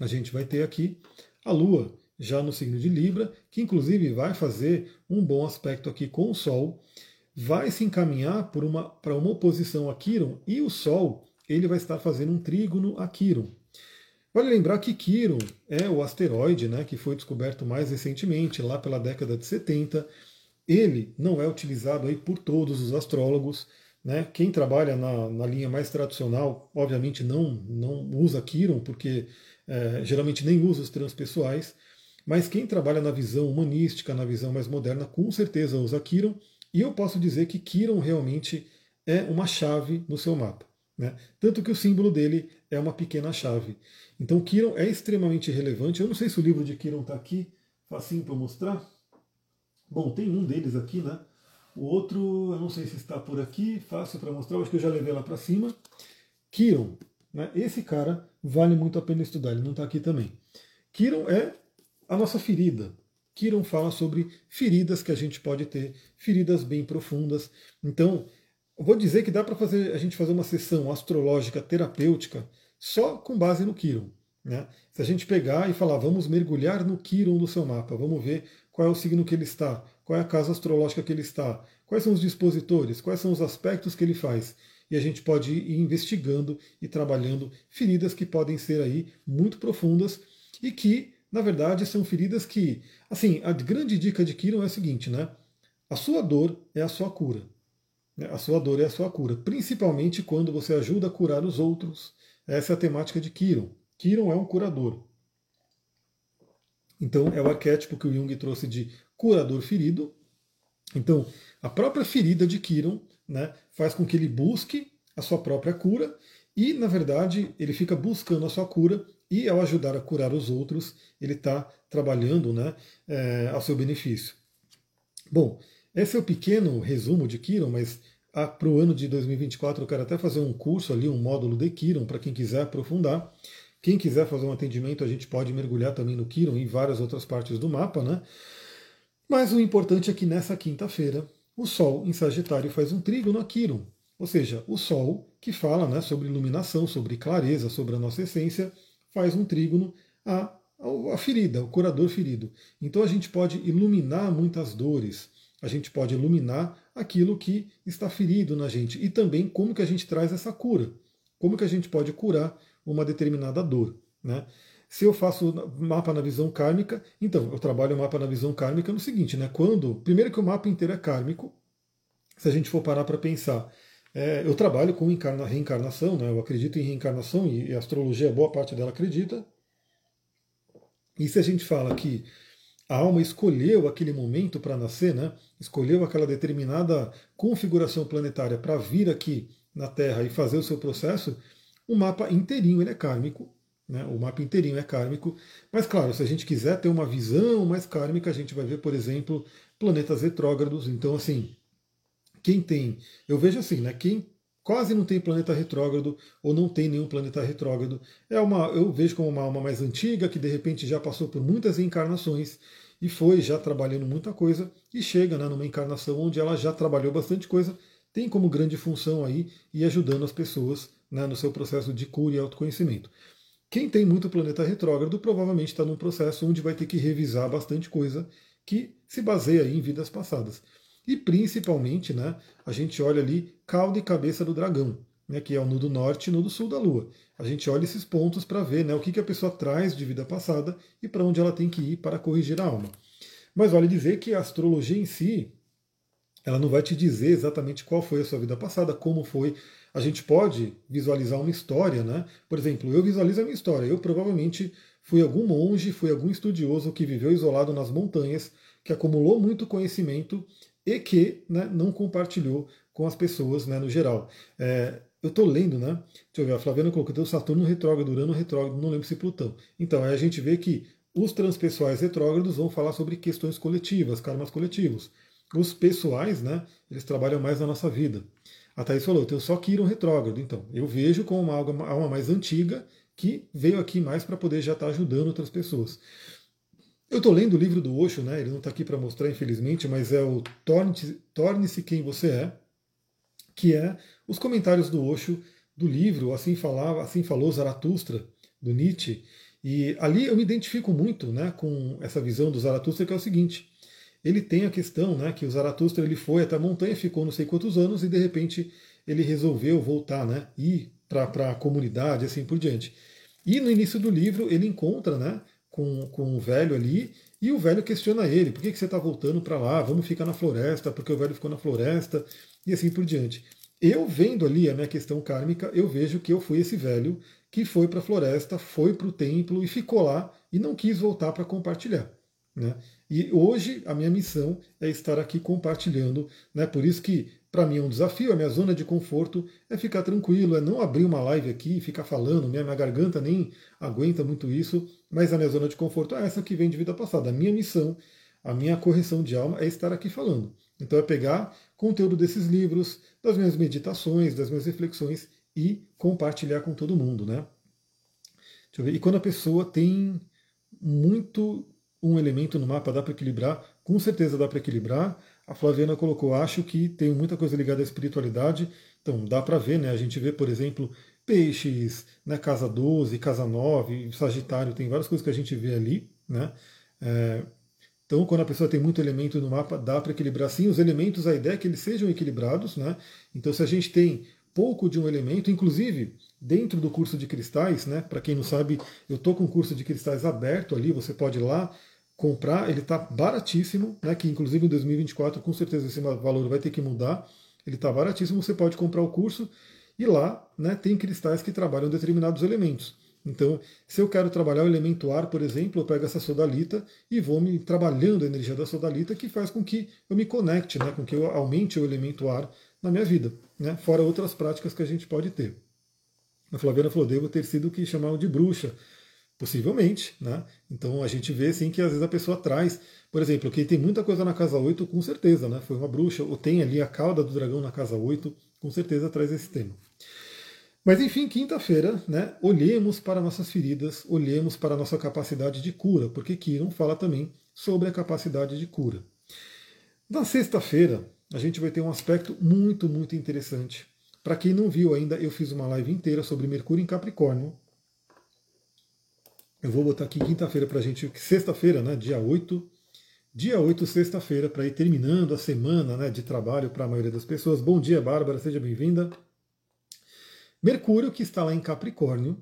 a gente vai ter aqui a Lua já no signo de Libra, que inclusive vai fazer um bom aspecto aqui com o Sol, vai se encaminhar para uma, uma oposição a Quiron, e o Sol ele vai estar fazendo um trígono a Quiron. Vale lembrar que Quirón é o asteroide né, que foi descoberto mais recentemente, lá pela década de 70. Ele não é utilizado aí por todos os astrólogos. Né? Quem trabalha na, na linha mais tradicional, obviamente, não, não usa Quirón, porque é, geralmente nem usa os transpessoais. Mas quem trabalha na visão humanística, na visão mais moderna, com certeza usa Quirón. E eu posso dizer que Quirón realmente é uma chave no seu mapa. Né? Tanto que o símbolo dele é uma pequena chave. Então Kiron é extremamente relevante. Eu não sei se o livro de Kiron está aqui, facinho para mostrar. Bom, tem um deles aqui, né? O outro, eu não sei se está por aqui, fácil para mostrar, acho que eu já levei lá para cima. Kiron, né? esse cara vale muito a pena estudar, ele não está aqui também. Kiron é a nossa ferida. Kiron fala sobre feridas que a gente pode ter, feridas bem profundas. Então, vou dizer que dá para fazer a gente fazer uma sessão astrológica terapêutica só com base no Quiron. Né? Se a gente pegar e falar, vamos mergulhar no Quiron do seu mapa, vamos ver qual é o signo que ele está, qual é a casa astrológica que ele está, quais são os dispositores, quais são os aspectos que ele faz. E a gente pode ir investigando e trabalhando feridas que podem ser aí muito profundas e que, na verdade, são feridas que, assim, a grande dica de Quiron é a seguinte, né? A sua dor é a sua cura. Né? A sua dor é a sua cura, principalmente quando você ajuda a curar os outros, essa é a temática de Kiron. Kiron é um curador. Então, é o arquétipo que o Jung trouxe de curador ferido. Então, a própria ferida de Kiron né, faz com que ele busque a sua própria cura e, na verdade, ele fica buscando a sua cura e, ao ajudar a curar os outros, ele está trabalhando né, é, ao seu benefício. Bom, esse é o pequeno resumo de Kiron, mas ah, para o ano de 2024 eu quero até fazer um curso ali, um módulo de Kiron, para quem quiser aprofundar. Quem quiser fazer um atendimento, a gente pode mergulhar também no Kiron e em várias outras partes do mapa, né? Mas o importante é que nessa quinta-feira, o Sol em Sagitário faz um trígono a Kiron. Ou seja, o Sol, que fala né, sobre iluminação, sobre clareza, sobre a nossa essência, faz um trígono a, a ferida, o curador ferido. Então a gente pode iluminar muitas dores, a gente pode iluminar aquilo que está ferido na gente e também como que a gente traz essa cura, como que a gente pode curar uma determinada dor. Né? Se eu faço mapa na visão kármica, então eu trabalho o mapa na visão kármica no seguinte, né? Quando, primeiro que o mapa inteiro é kármico, se a gente for parar para pensar, É, eu trabalho com encarna, reencarnação, né? eu acredito em reencarnação e, e a astrologia, boa parte dela acredita. E se a gente fala que a alma escolheu aquele momento para nascer, né? escolheu aquela determinada configuração planetária para vir aqui na Terra e fazer o seu processo, o mapa inteirinho ele é kármico, né? o mapa inteirinho é kármico, mas claro, se a gente quiser ter uma visão mais kármica, a gente vai ver, por exemplo, planetas retrógrados, então assim, quem tem, eu vejo assim, né? quem quase não tem planeta retrógrado ou não tem nenhum planeta retrógrado. É uma, eu vejo como uma alma mais antiga que de repente já passou por muitas encarnações e foi já trabalhando muita coisa e chega né, numa encarnação onde ela já trabalhou bastante coisa, tem como grande função aí e ajudando as pessoas né, no seu processo de cura e autoconhecimento. Quem tem muito planeta retrógrado provavelmente está num processo onde vai ter que revisar bastante coisa que se baseia em vidas passadas. E principalmente, né, a gente olha ali cauda e cabeça do dragão, né, que é o nudo norte e nudo sul da Lua. A gente olha esses pontos para ver né, o que, que a pessoa traz de vida passada e para onde ela tem que ir para corrigir a alma. Mas vale dizer que a astrologia em si, ela não vai te dizer exatamente qual foi a sua vida passada, como foi. A gente pode visualizar uma história, né? Por exemplo, eu visualizo a minha história. Eu provavelmente fui algum monge, fui algum estudioso que viveu isolado nas montanhas, que acumulou muito conhecimento e que né, não compartilhou com as pessoas né, no geral. É, eu estou lendo, né? Deixa eu ver, a Flaviana colocou o Saturno retrógrado, Urano retrógrado, não lembro se Plutão. Então, aí a gente vê que os transpessoais retrógrados vão falar sobre questões coletivas, karmas coletivos. Os pessoais, né, eles trabalham mais na nossa vida. A Thaís falou, eu tenho só Quiron retrógrado. Então, eu vejo como uma alma mais antiga que veio aqui mais para poder já estar tá ajudando outras pessoas. Eu estou lendo o livro do Osho, né? ele não está aqui para mostrar, infelizmente, mas é o Torne-se Quem Você É, que é os comentários do Osho do livro Assim falava, Assim falou Zaratustra, do Nietzsche. E ali eu me identifico muito né, com essa visão do Zaratustra, que é o seguinte: ele tem a questão né, que o Zaratustra ele foi até a montanha, ficou não sei quantos anos, e de repente ele resolveu voltar, né, ir para a comunidade, assim por diante. E no início do livro ele encontra né, com, com o velho ali, e o velho questiona ele: por que, que você está voltando para lá? Vamos ficar na floresta, porque o velho ficou na floresta, e assim por diante. Eu vendo ali a minha questão kármica, eu vejo que eu fui esse velho que foi para a floresta, foi para o templo e ficou lá e não quis voltar para compartilhar. Né? E hoje a minha missão é estar aqui compartilhando, né? Por isso que para mim é um desafio, a minha zona de conforto é ficar tranquilo, é não abrir uma live aqui e ficar falando, minha, minha garganta nem aguenta muito isso, mas a minha zona de conforto é essa que vem de vida passada. A minha missão, a minha correção de alma é estar aqui falando. Então é pegar conteúdo desses livros, das minhas meditações, das minhas reflexões e compartilhar com todo mundo, né? E quando a pessoa tem muito um elemento no mapa, dá para equilibrar? Com certeza dá para equilibrar. A Flaviana colocou, acho que tem muita coisa ligada à espiritualidade. Então dá para ver, né? A gente vê, por exemplo, peixes, né? casa 12, casa 9, Sagitário, tem várias coisas que a gente vê ali, né? É, então, quando a pessoa tem muito elemento no mapa, dá para equilibrar sim. Os elementos, a ideia é que eles sejam equilibrados, né? Então, se a gente tem pouco de um elemento, inclusive dentro do curso de cristais, né? Para quem não sabe, eu estou com o curso de cristais aberto ali, você pode ir lá comprar, ele está baratíssimo, né? Que inclusive em 2024 com certeza esse valor vai ter que mudar. Ele está baratíssimo, você pode comprar o curso e lá, né? Tem cristais que trabalham determinados elementos. Então, se eu quero trabalhar o elemento ar, por exemplo, eu pego essa sodalita e vou me trabalhando a energia da sodalita, que faz com que eu me conecte, né, com que eu aumente o elemento ar na minha vida, né, fora outras práticas que a gente pode ter. A Flaviana falou, devo ter sido o que chamavam de bruxa. Possivelmente, né? Então a gente vê sim que às vezes a pessoa traz, por exemplo, quem tem muita coisa na casa 8, com certeza, né? Foi uma bruxa, ou tem ali a cauda do dragão na casa 8, com certeza traz esse tema. Mas enfim, quinta-feira, né, olhemos para nossas feridas, olhemos para a nossa capacidade de cura, porque Kiron fala também sobre a capacidade de cura. Na sexta-feira, a gente vai ter um aspecto muito, muito interessante. Para quem não viu ainda, eu fiz uma live inteira sobre Mercúrio em Capricórnio. Eu vou botar aqui quinta-feira para a gente, sexta-feira, né, dia 8. Dia 8, sexta-feira, para ir terminando a semana né, de trabalho para a maioria das pessoas. Bom dia, Bárbara, seja bem-vinda. Mercúrio, que está lá em Capricórnio,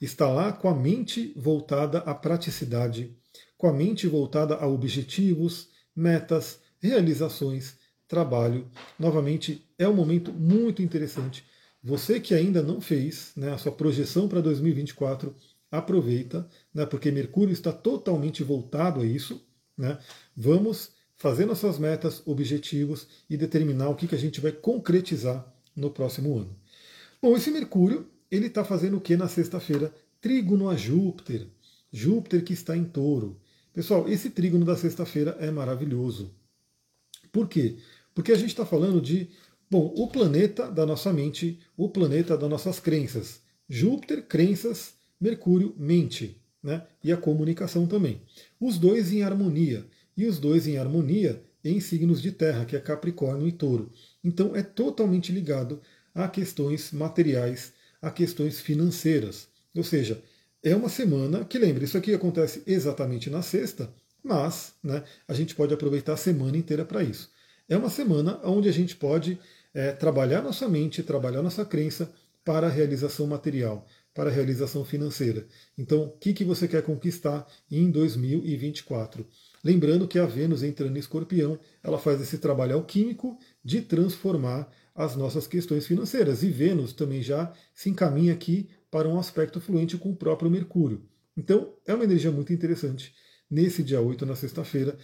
está lá com a mente voltada à praticidade, com a mente voltada a objetivos, metas, realizações, trabalho. Novamente, é um momento muito interessante. Você que ainda não fez né, a sua projeção para 2024, aproveita, né, porque Mercúrio está totalmente voltado a isso. Né? Vamos fazer nossas metas, objetivos e determinar o que, que a gente vai concretizar no próximo ano. Bom, esse Mercúrio ele está fazendo o que na sexta-feira? Trígono a Júpiter. Júpiter que está em touro. Pessoal, esse trígono da sexta-feira é maravilhoso. Por quê? Porque a gente está falando de, bom, o planeta da nossa mente, o planeta das nossas crenças. Júpiter, crenças, Mercúrio, mente, né? E a comunicação também. Os dois em harmonia. E os dois em harmonia em signos de terra, que é Capricórnio e Touro. Então é totalmente ligado a questões materiais, a questões financeiras. Ou seja, é uma semana que, lembre, isso aqui acontece exatamente na sexta, mas né, a gente pode aproveitar a semana inteira para isso. É uma semana onde a gente pode é, trabalhar nossa mente, trabalhar nossa crença para a realização material, para a realização financeira. Então, o que, que você quer conquistar em 2024? Lembrando que a Vênus entrando em escorpião, ela faz esse trabalho alquímico de transformar as nossas questões financeiras. E Vênus também já se encaminha aqui para um aspecto fluente com o próprio Mercúrio. Então, é uma energia muito interessante nesse dia 8, na sexta-feira.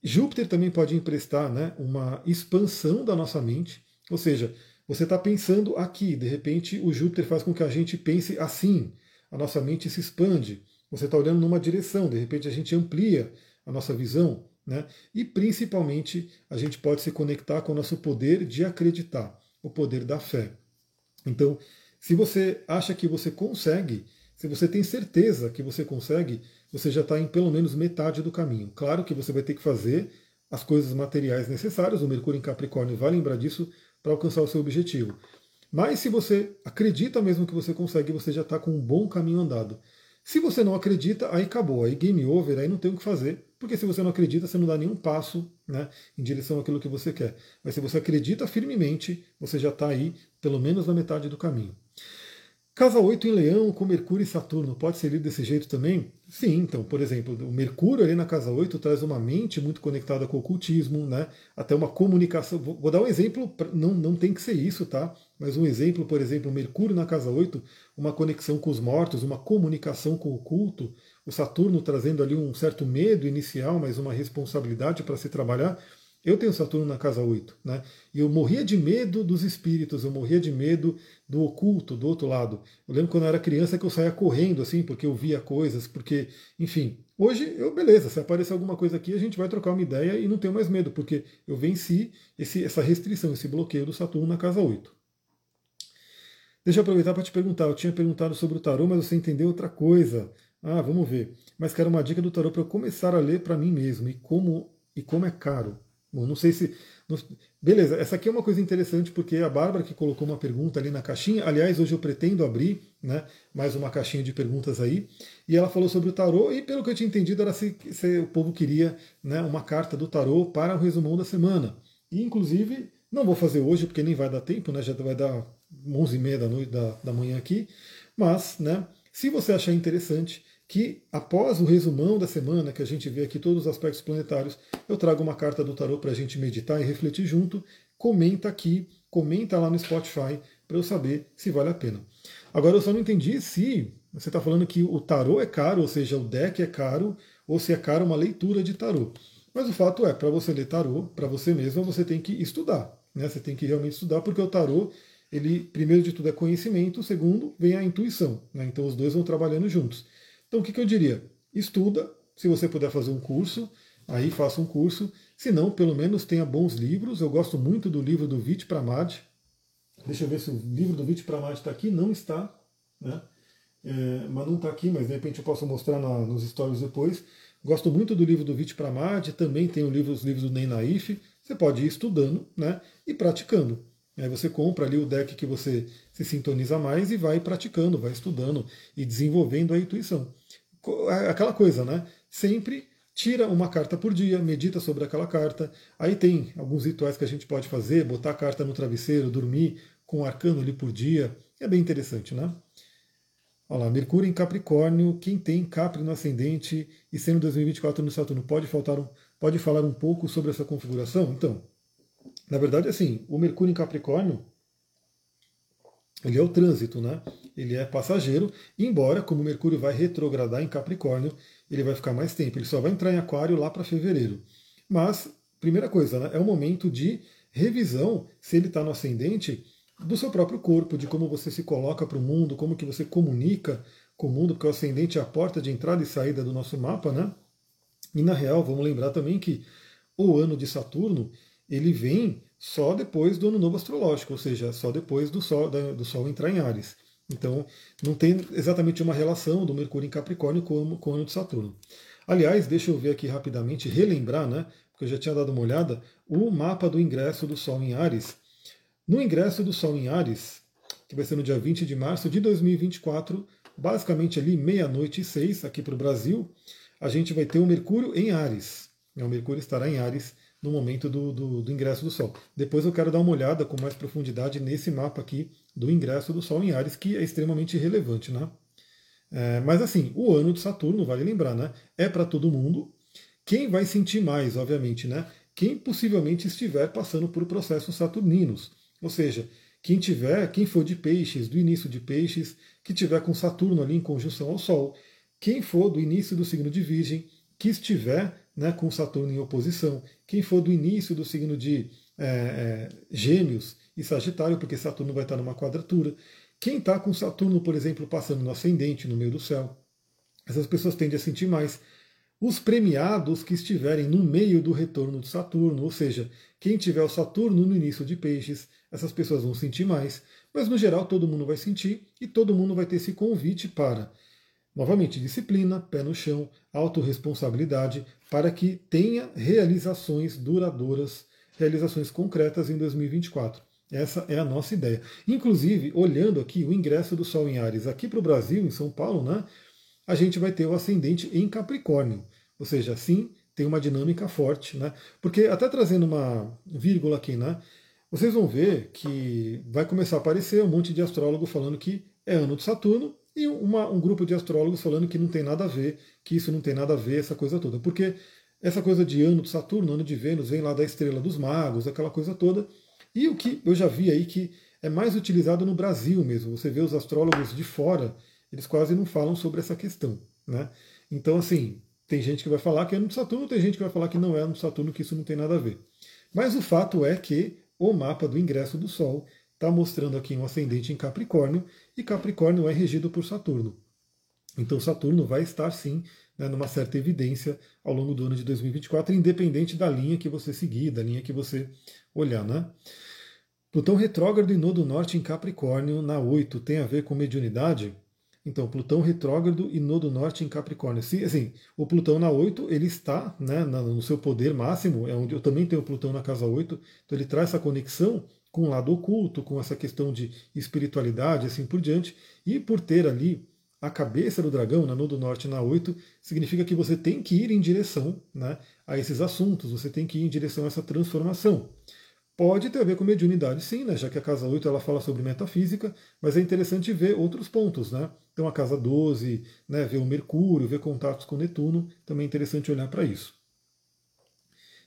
Júpiter também pode emprestar né, uma expansão da nossa mente, ou seja, você está pensando aqui, de repente o Júpiter faz com que a gente pense assim, a nossa mente se expande, você está olhando numa direção, de repente a gente amplia a nossa visão, né? e principalmente a gente pode se conectar com o nosso poder de acreditar, o poder da fé. Então, se você acha que você consegue, se você tem certeza que você consegue, você já está em pelo menos metade do caminho. Claro que você vai ter que fazer as coisas materiais necessárias, o Mercúrio em Capricórnio vai lembrar disso para alcançar o seu objetivo. Mas se você acredita mesmo que você consegue, você já está com um bom caminho andado. Se você não acredita, aí acabou, aí game over, aí não tem o que fazer, porque se você não acredita, você não dá nenhum passo né, em direção àquilo que você quer. Mas se você acredita firmemente, você já está aí pelo menos na metade do caminho. Casa 8 em Leão com Mercúrio e Saturno, pode ser lido desse jeito também? Sim, então, por exemplo, o Mercúrio ali na casa 8 traz uma mente muito conectada com o ocultismo, né? até uma comunicação. Vou, dar um exemplo, não, não tem que ser isso, tá? Mas um exemplo, por exemplo, Mercúrio na casa 8, uma conexão com os mortos, uma comunicação com o oculto, o Saturno trazendo ali um certo medo inicial, mas uma responsabilidade para se trabalhar. Eu tenho Saturno na casa 8, né? E eu morria de medo dos espíritos, eu morria de medo do oculto, do outro lado. Eu lembro quando eu era criança que eu saía correndo, assim, porque eu via coisas, porque, enfim. Hoje, eu, beleza, se aparecer alguma coisa aqui, a gente vai trocar uma ideia e não tenho mais medo, porque eu venci esse, essa restrição, esse bloqueio do Saturno na casa 8. Deixa eu aproveitar para te perguntar. Eu tinha perguntado sobre o tarô, mas você entendeu outra coisa. Ah, vamos ver. Mas quero uma dica do tarô para eu começar a ler para mim mesmo e como e como é caro. Bom, não sei se. Beleza, essa aqui é uma coisa interessante porque a Bárbara que colocou uma pergunta ali na caixinha. Aliás, hoje eu pretendo abrir né, mais uma caixinha de perguntas aí. E ela falou sobre o tarô, e pelo que eu tinha entendido, era se, se o povo queria né, uma carta do tarô para o resumão da semana. E inclusive, não vou fazer hoje, porque nem vai dar tempo, né? Já vai dar 11 e meia da, noite, da, da manhã aqui. Mas, né, se você achar interessante, que após o resumão da semana, que a gente vê aqui todos os aspectos planetários, eu trago uma carta do tarô para a gente meditar e refletir junto. Comenta aqui, comenta lá no Spotify para eu saber se vale a pena. Agora eu só não entendi se você está falando que o tarô é caro, ou seja, o deck é caro, ou se é caro uma leitura de tarô. Mas o fato é, para você ler tarô, para você mesmo, você tem que estudar. Né? Você tem que realmente estudar, porque o tarô, ele, primeiro de tudo, é conhecimento, segundo, vem a intuição. Né? Então os dois vão trabalhando juntos. Então o que, que eu diria? Estuda, se você puder fazer um curso, aí faça um curso. Se não, pelo menos tenha bons livros. Eu gosto muito do livro do Vit Pramad. Deixa eu ver se o livro do Vit Pramad está aqui. Não está, né? É, mas não está aqui, mas de repente eu posso mostrar na, nos stories depois. Gosto muito do livro do Vit Pramad, também tem livro, os livros do Ney Naif. Você pode ir estudando né, e praticando. Aí você compra ali o deck que você se sintoniza mais e vai praticando, vai estudando e desenvolvendo a intuição. Aquela coisa, né? Sempre tira uma carta por dia, medita sobre aquela carta. Aí tem alguns rituais que a gente pode fazer, botar a carta no travesseiro, dormir com um arcano ali por dia. É bem interessante, né? Olha lá, Mercúrio em Capricórnio, quem tem Capri no ascendente e sendo 2024 no Saturno, pode, faltar um, pode falar um pouco sobre essa configuração? Então, Na verdade, assim, o Mercúrio em Capricórnio, ele é o trânsito, né? Ele é passageiro, embora, como o Mercúrio vai retrogradar em Capricórnio, ele vai ficar mais tempo. Ele só vai entrar em Aquário lá para fevereiro. Mas, primeira coisa, né? É o momento de revisão, se ele está no ascendente, do seu próprio corpo, de como você se coloca para o mundo, como que você comunica com o mundo, porque o ascendente é a porta de entrada e saída do nosso mapa, né? E na real, vamos lembrar também que o ano de Saturno, ele vem só depois do ano novo astrológico, ou seja, só depois do Sol, do sol entrar em Ares. Então, não tem exatamente uma relação do Mercúrio em Capricórnio com, com o ano de Saturno. Aliás, deixa eu ver aqui rapidamente, relembrar, né? Porque eu já tinha dado uma olhada, o mapa do ingresso do Sol em Ares. No ingresso do Sol em Ares, que vai ser no dia 20 de março de 2024, basicamente ali meia-noite e seis, aqui para o Brasil, a gente vai ter o Mercúrio em Ares. O Mercúrio estará em Ares no momento do, do, do, ingresso do Sol. Depois eu quero dar uma olhada com mais profundidade nesse mapa aqui do ingresso do Sol em Ares, que é extremamente relevante. Né? É, mas assim, o ano de Saturno, vale lembrar, né? é para todo mundo. Quem vai sentir mais, obviamente, né? quem possivelmente estiver passando por processos saturninos. Ou seja, quem tiver, quem for de peixes, do início de peixes, que tiver com Saturno ali em conjunção ao Sol, quem for do início do signo de Virgem, que estiver né, com Saturno em oposição, quem for do início do signo de é, é, Gêmeos e Sagitário, porque Saturno vai estar numa quadratura, quem está com Saturno, por exemplo, passando no ascendente, no meio do céu, essas pessoas tendem a sentir mais. Os premiados que estiverem no meio do retorno de Saturno, ou seja, quem tiver o Saturno no início de Peixes, essas pessoas vão sentir mais, mas no geral todo mundo vai sentir e todo mundo vai ter esse convite para, novamente, disciplina, pé no chão, autorresponsabilidade, para que tenha realizações duradouras, realizações concretas em 2024. Essa é a nossa ideia. Inclusive, olhando aqui o ingresso do Sol em Ares aqui para o Brasil, em São Paulo, né, a gente vai ter o ascendente em Capricórnio. Ou seja, sim, tem uma dinâmica forte, né? Porque até trazendo uma vírgula aqui, né? vocês vão ver que vai começar a aparecer um monte de astrólogo falando que é ano de Saturno e uma, um grupo de astrólogos falando que não tem nada a ver, que isso não tem nada a ver, essa coisa toda. Porque essa coisa de ano de Saturno, ano de Vênus, vem lá da estrela dos magos, aquela coisa toda. E o que eu já vi aí que é mais utilizado no Brasil mesmo. Você vê os astrólogos de fora, eles quase não falam sobre essa questão. Né? Então, assim, tem gente que vai falar que é ano de Saturno, tem gente que vai falar que não é ano de Saturno, que isso não tem nada a ver. Mas o fato é que o mapa do ingresso do Sol está mostrando aqui um ascendente em Capricórnio, e Capricórnio é regido por Saturno. Então Saturno vai estar sim né, numa certa evidência ao longo do ano de 2024, independente da linha que você seguir, da linha que você olhar. Né? Plutão retrógrado e nodo norte em Capricórnio na 8 tem a ver com mediunidade? Então, Plutão retrógrado e nodo norte em Capricórnio. Se, assim, o Plutão na 8, ele está né, no seu poder máximo, é onde eu também tenho Plutão na casa 8, então ele traz essa conexão com o lado oculto, com essa questão de espiritualidade, assim por diante, e por ter ali a cabeça do dragão na nodo norte na 8, significa que você tem que ir em direção né, a esses assuntos, você tem que ir em direção a essa transformação. Pode ter a ver com mediunidade, sim, né? já que a casa 8 ela fala sobre metafísica, mas é interessante ver outros pontos. Né? Então a casa 12, né, ver o Mercúrio, ver contatos com Netuno, também é interessante olhar para isso.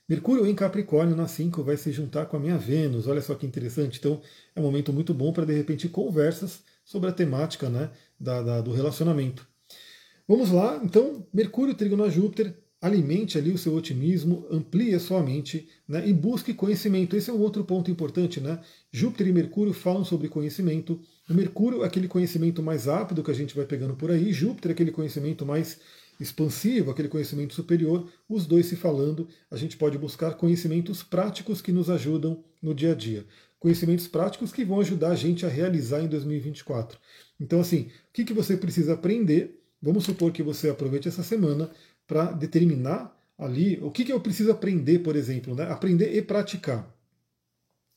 Mercúrio em Capricórnio na 5 vai se juntar com a minha Vênus, olha só que interessante. Então é um momento muito bom para de repente conversas sobre a temática né, da, da, do relacionamento. Vamos lá, então, Mercúrio, Trígono a Júpiter, alimente ali o seu otimismo, amplie a sua mente né, e busque conhecimento. Esse é um outro ponto importante. Né? Júpiter e Mercúrio falam sobre conhecimento. O Mercúrio é aquele conhecimento mais rápido que a gente vai pegando por aí, Júpiter é aquele conhecimento mais expansivo, aquele conhecimento superior, os dois se falando, a gente pode buscar conhecimentos práticos que nos ajudam no dia a dia. Conhecimentos práticos que vão ajudar a gente a realizar em 2024. Então, assim, o que, que você precisa aprender? Vamos supor que você aproveite essa semana para determinar ali o que, que eu preciso aprender, por exemplo, né? aprender e praticar.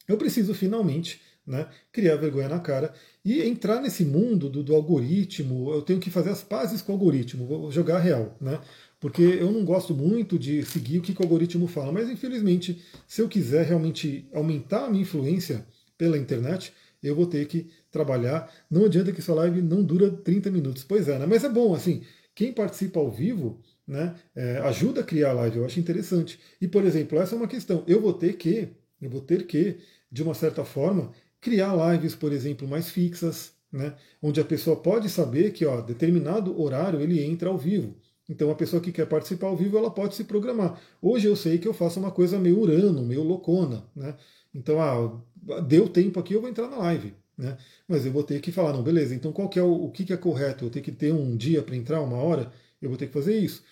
Eu preciso finalmente né, criar vergonha na cara e entrar nesse mundo do, do, algoritmo. Eu tenho que fazer as pazes com o algoritmo, vou jogar real, né? Porque eu não gosto muito de seguir o que, que o algoritmo fala, mas infelizmente, se eu quiser realmente aumentar a minha influência pela internet, eu vou ter que trabalhar. Não adianta que essa live não dura 30 minutos. Pois é, né? Mas é bom, assim, quem participa ao vivo, né, é, ajuda a criar a live, eu acho interessante. E, por exemplo, essa é uma questão. Eu vou ter que Eu vou ter que, de uma certa forma, criar lives, por exemplo, mais fixas, né? onde a pessoa pode saber que ó, determinado horário ele entra ao vivo. Então a pessoa que quer participar ao vivo ela pode se programar. Hoje eu sei que eu faço uma coisa meio urano, meio loucona. Né? Então, ah, deu tempo aqui, eu vou entrar na live. Né? Mas eu vou ter que falar, não, beleza, então qual que é o, o que, que é correto? Eu tenho que ter um dia para entrar, uma hora, eu vou ter que fazer isso.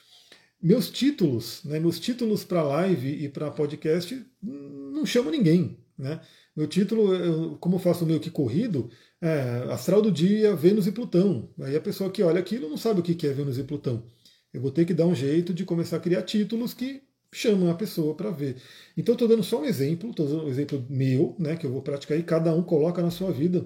Meus títulos, né, meus títulos para live e para podcast não chamo ninguém. Né? Meu título, eu, como eu faço meio que corrido, é Astral do Dia, Vênus e Plutão. Aí a pessoa que olha aquilo não sabe o que é Vênus e Plutão. Eu vou ter que dar um jeito de começar a criar títulos que chamam a pessoa para ver. Então estou dando só um exemplo, estou dando um exemplo meu, né, que eu vou praticar e cada um coloca na sua vida.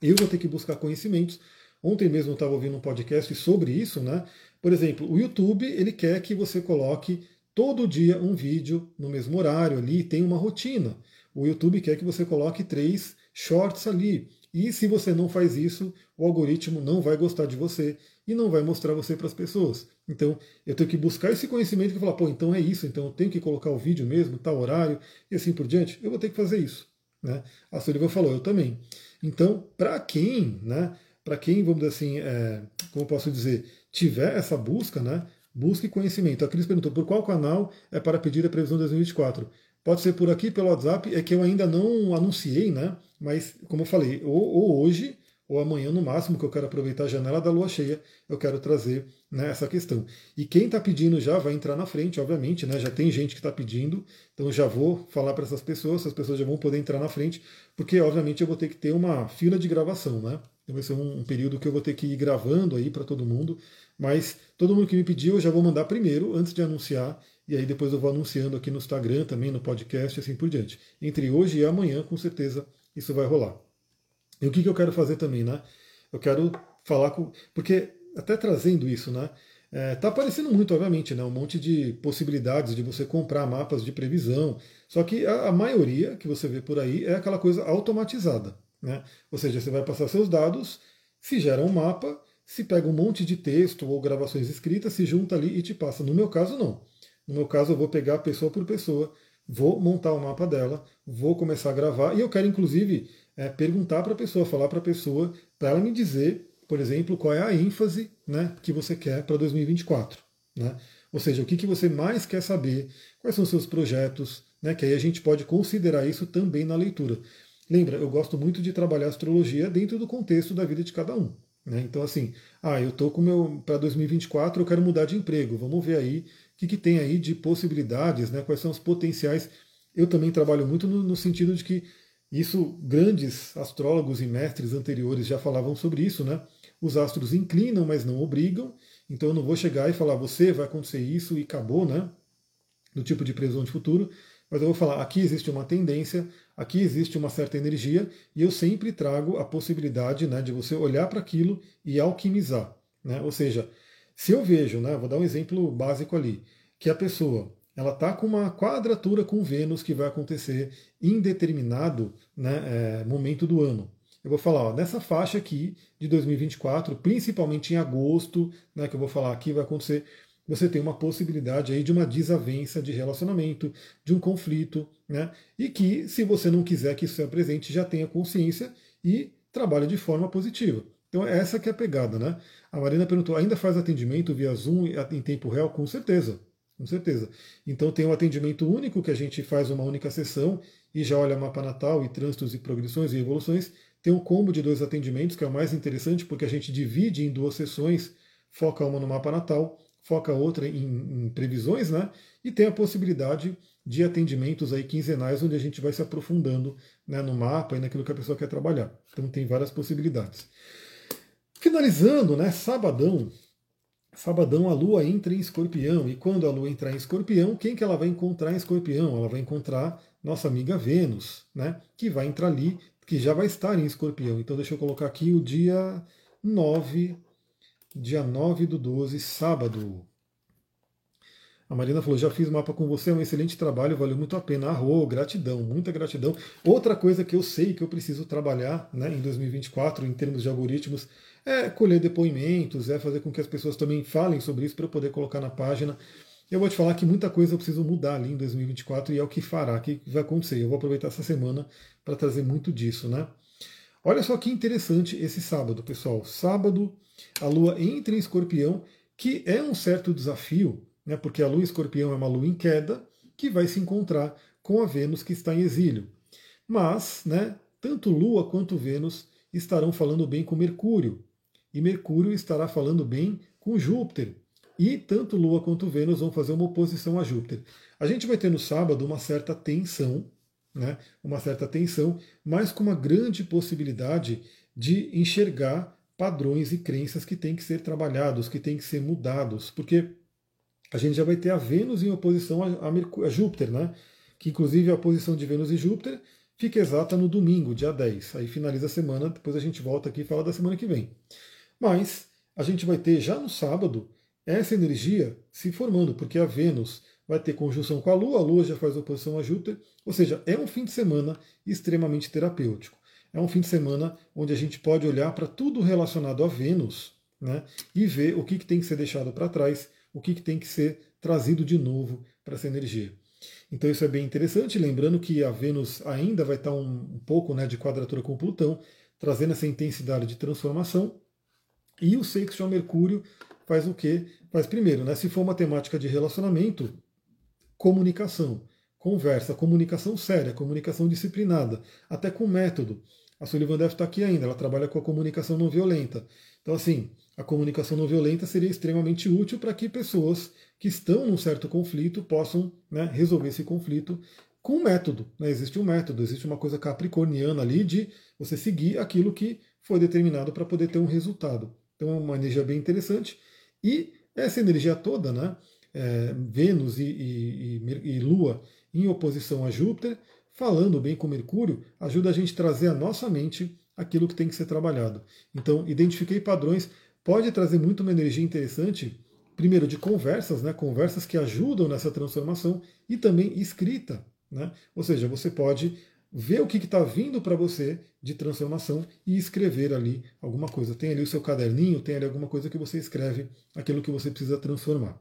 Eu vou ter que buscar conhecimentos. Ontem mesmo eu estava ouvindo um podcast sobre isso, né? Por exemplo, o YouTube ele quer que você coloque todo dia um vídeo no mesmo horário ali, tem uma rotina. O YouTube quer que você coloque três shorts ali. E se você não faz isso, o algoritmo não vai gostar de você e não vai mostrar você para as pessoas. Então, eu tenho que buscar esse conhecimento e falar, pô, então é isso, então eu tenho que colocar o vídeo mesmo, tal horário, e assim por diante, eu vou ter que fazer isso. Né? A Sullivan falou, eu também. Então, para quem, né, para quem, vamos dizer assim, é, como eu posso dizer, tiver essa busca, né, busque conhecimento. A Cris perguntou, por qual canal é para pedir a previsão de 2024? Pode ser por aqui, pelo WhatsApp, é que eu ainda não anunciei, né? Mas, como eu falei, ou, ou hoje ou amanhã no máximo, que eu quero aproveitar a janela da lua cheia, eu quero trazer né, essa questão. E quem está pedindo já vai entrar na frente, obviamente, né, já tem gente que está pedindo, então já vou falar para essas pessoas, essas pessoas já vão poder entrar na frente, porque obviamente eu vou ter que ter uma fila de gravação, né? Então vai ser um, um período que eu vou ter que ir gravando aí para todo mundo, mas todo mundo que me pediu eu já vou mandar primeiro, antes de anunciar, e aí depois eu vou anunciando aqui no Instagram, também no podcast, assim por diante. Entre hoje e amanhã, com certeza, isso vai rolar. E o que, que eu quero fazer também, né? Eu quero falar com. Porque, até trazendo isso, né? É, tá aparecendo muito, obviamente, né? Um monte de possibilidades de você comprar mapas de previsão. Só que a, a maioria que você vê por aí é aquela coisa automatizada. Né? Ou seja, você vai passar seus dados, se gera um mapa, se pega um monte de texto ou gravações escritas, se junta ali e te passa. No meu caso, não. No meu caso, eu vou pegar pessoa por pessoa, vou montar o mapa dela, vou começar a gravar, e eu quero, inclusive, é, perguntar para a pessoa, falar para a pessoa, para ela me dizer, por exemplo, qual é a ênfase né, que você quer para 2024. Né? Ou seja, o que, que você mais quer saber, quais são os seus projetos, né, que aí a gente pode considerar isso também na leitura. Lembra, eu gosto muito de trabalhar astrologia dentro do contexto da vida de cada um. Né? Então, assim, ah, eu estou com meu. Para 2024 eu quero mudar de emprego. Vamos ver aí o que, que tem aí de possibilidades, né? quais são os potenciais. Eu também trabalho muito no, no sentido de que isso, grandes astrólogos e mestres anteriores já falavam sobre isso, né? Os astros inclinam, mas não obrigam. Então eu não vou chegar e falar, você vai acontecer isso e acabou, né? Do tipo de previsão de futuro. Mas eu vou falar, aqui existe uma tendência, aqui existe uma certa energia, e eu sempre trago a possibilidade né, de você olhar para aquilo e alquimizar. Né? Ou seja, se eu vejo, né, vou dar um exemplo básico ali, que a pessoa ela está com uma quadratura com Vênus que vai acontecer em determinado né, é, momento do ano. Eu vou falar, ó, nessa faixa aqui de 2024, principalmente em agosto, né, que eu vou falar aqui, vai acontecer, você tem uma possibilidade aí de uma desavença de relacionamento, de um conflito, né? E que, se você não quiser que isso se apresente, já tenha consciência e trabalhe de forma positiva. Então, essa que é a pegada, né? A Marina perguntou, ainda faz atendimento via Zoom em tempo real? Com certeza. Com certeza. Então tem um atendimento único que a gente faz uma única sessão e já olha mapa natal e trânsitos e progressões e evoluções. Tem um combo de dois atendimentos, que é o mais interessante, porque a gente divide em duas sessões, foca uma no mapa natal, foca outra em, em previsões, né? E tem a possibilidade de atendimentos aí quinzenais, onde a gente vai se aprofundando né, no mapa e naquilo que a pessoa quer trabalhar. Então tem várias possibilidades. Finalizando, né, sabadão, Sabadão a Lua entra em Escorpião. E quando a Lua entrar em Escorpião, quem que ela vai encontrar em Escorpião? Ela vai encontrar nossa amiga Vênus, né? Que vai entrar ali, que já vai estar em Escorpião. Então deixa eu colocar aqui o dia 9, dia 9 do 12, sábado. A Marina falou: já fiz mapa com você, é um excelente trabalho, valeu muito a pena. Arro, gratidão, muita gratidão. Outra coisa que eu sei que eu preciso trabalhar né, em 2024, em termos de algoritmos, é colher depoimentos, é fazer com que as pessoas também falem sobre isso para eu poder colocar na página. Eu vou te falar que muita coisa eu preciso mudar ali em 2024 e é o que fará, que vai acontecer. Eu vou aproveitar essa semana para trazer muito disso, né? Olha só que interessante esse sábado, pessoal. Sábado, a Lua entra em escorpião, que é um certo desafio, né? Porque a Lua escorpião é uma Lua em queda que vai se encontrar com a Vênus que está em exílio. Mas, né, tanto Lua quanto Vênus estarão falando bem com Mercúrio, e Mercúrio estará falando bem com Júpiter. E tanto Lua quanto Vênus vão fazer uma oposição a Júpiter. A gente vai ter no sábado uma certa tensão, né? uma certa tensão, mas com uma grande possibilidade de enxergar padrões e crenças que têm que ser trabalhados, que têm que ser mudados, porque a gente já vai ter a Vênus em oposição a, a, Júpiter, né? que inclusive a posição de Vênus e Júpiter fica exata no domingo, dia 10. Aí finaliza a semana, depois a gente volta aqui e fala da semana que vem. Mas a gente vai ter já no sábado essa energia se formando, porque a Vênus vai ter conjunção com a Lua, a Lua já faz oposição a Júpiter, ou seja, é um fim de semana extremamente terapêutico. É um fim de semana onde a gente pode olhar para tudo relacionado a Vênus né, e ver o que, que tem que ser deixado para trás, o que, que tem que ser trazido de novo para essa energia. Então isso é bem interessante, lembrando que a Vênus ainda vai estar um, um pouco né, de quadratura com Plutão, trazendo essa intensidade de transformação, e o sexto ao Mercúrio faz o quê? Faz primeiro, né? Se for uma temática de relacionamento, comunicação, conversa, comunicação séria, comunicação disciplinada, até com método. A Sullivan deve estar aqui ainda, ela trabalha com a comunicação não violenta. Então, assim, a comunicação não violenta seria extremamente útil para que pessoas que estão num certo conflito possam né, resolver esse conflito com método. Né? Existe um método, existe uma coisa capricorniana ali de você seguir aquilo que foi determinado para poder ter um resultado. Então é uma energia bem interessante. E essa energia toda, né, é, Vênus e, e, e, e Lua em oposição a Júpiter, falando bem com Mercúrio, ajuda a gente a trazer à nossa mente aquilo que tem que ser trabalhado. Então, identifiquei padrões, pode trazer muito uma energia interessante, primeiro de conversas, né, conversas que ajudam nessa transformação, e também escrita. Né? Ou seja, você pode ver o que está vindo para você de transformação e escrever ali alguma coisa. Tem ali o seu caderninho, tem ali alguma coisa que você escreve aquilo que você precisa transformar.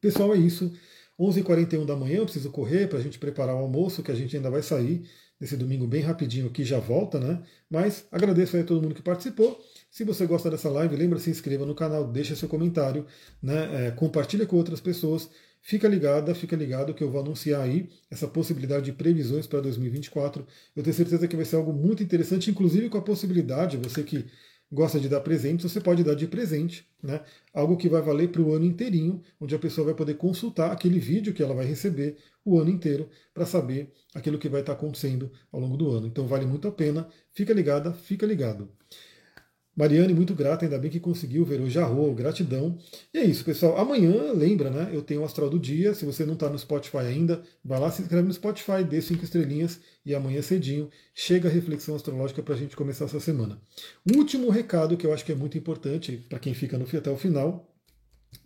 Pessoal, é isso. 11h41 da manhã, eu preciso correr para a gente preparar o almoço, que a gente ainda vai sair nesse domingo bem rapidinho aqui, já volta, né? Mas agradeço aí a todo mundo que participou. Se você gosta dessa live, lembra, se inscreva no canal, deixa seu comentário, né? É, compartilha com outras pessoas. Fica ligada, fica ligado que eu vou anunciar aí essa possibilidade de previsões para 2024. Eu tenho certeza que vai ser algo muito interessante, inclusive com a possibilidade, você que gosta de dar presentes, você pode dar de presente, né? Algo que vai valer para o ano inteirinho, onde a pessoa vai poder consultar aquele vídeo que ela vai receber o ano inteiro para saber aquilo que vai estar acontecendo ao longo do ano. Então vale muito a pena. Fica ligada, fica ligado. Mariane, muito grata, ainda bem que conseguiu ver o Jarro, gratidão. E é isso, pessoal. Amanhã, lembra, né? Eu tenho o Astral do Dia. Se você não está no Spotify ainda, vai lá, se inscreve no Spotify, dê cinco estrelinhas e amanhã cedinho chega a reflexão astrológica para a gente começar essa semana. Um último recado que eu acho que é muito importante para quem fica no até o final: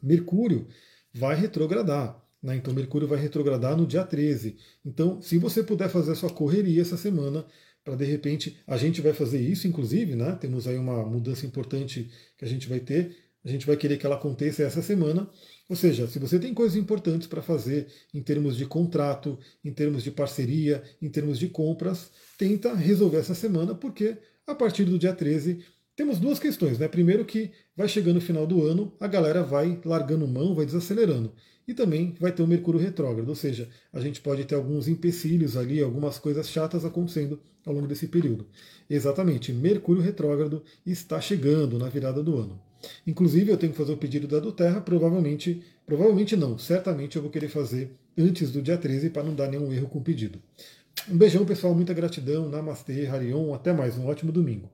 Mercúrio vai retrogradar. Né? Então, Mercúrio vai retrogradar no dia 13. Então, se você puder fazer a sua correria essa semana, para de repente a gente vai fazer isso, inclusive, né? Temos aí uma mudança importante que a gente vai ter. A gente vai querer que ela aconteça essa semana. Ou seja, se você tem coisas importantes para fazer em termos de contrato, em termos de parceria, em termos de compras, tenta resolver essa semana, porque a partir do dia 13 temos duas questões, né? Primeiro que vai chegando o final do ano, a galera vai largando mão, vai desacelerando e também vai ter o Mercúrio retrógrado, ou seja, a gente pode ter alguns empecilhos ali, algumas coisas chatas acontecendo ao longo desse período. Exatamente, Mercúrio retrógrado está chegando na virada do ano. Inclusive, eu tenho que fazer o pedido da do Terra, provavelmente, provavelmente não, certamente eu vou querer fazer antes do dia 13 para não dar nenhum erro com o pedido. Um beijão, pessoal, muita gratidão, Namastê, Harion, até mais, um ótimo domingo.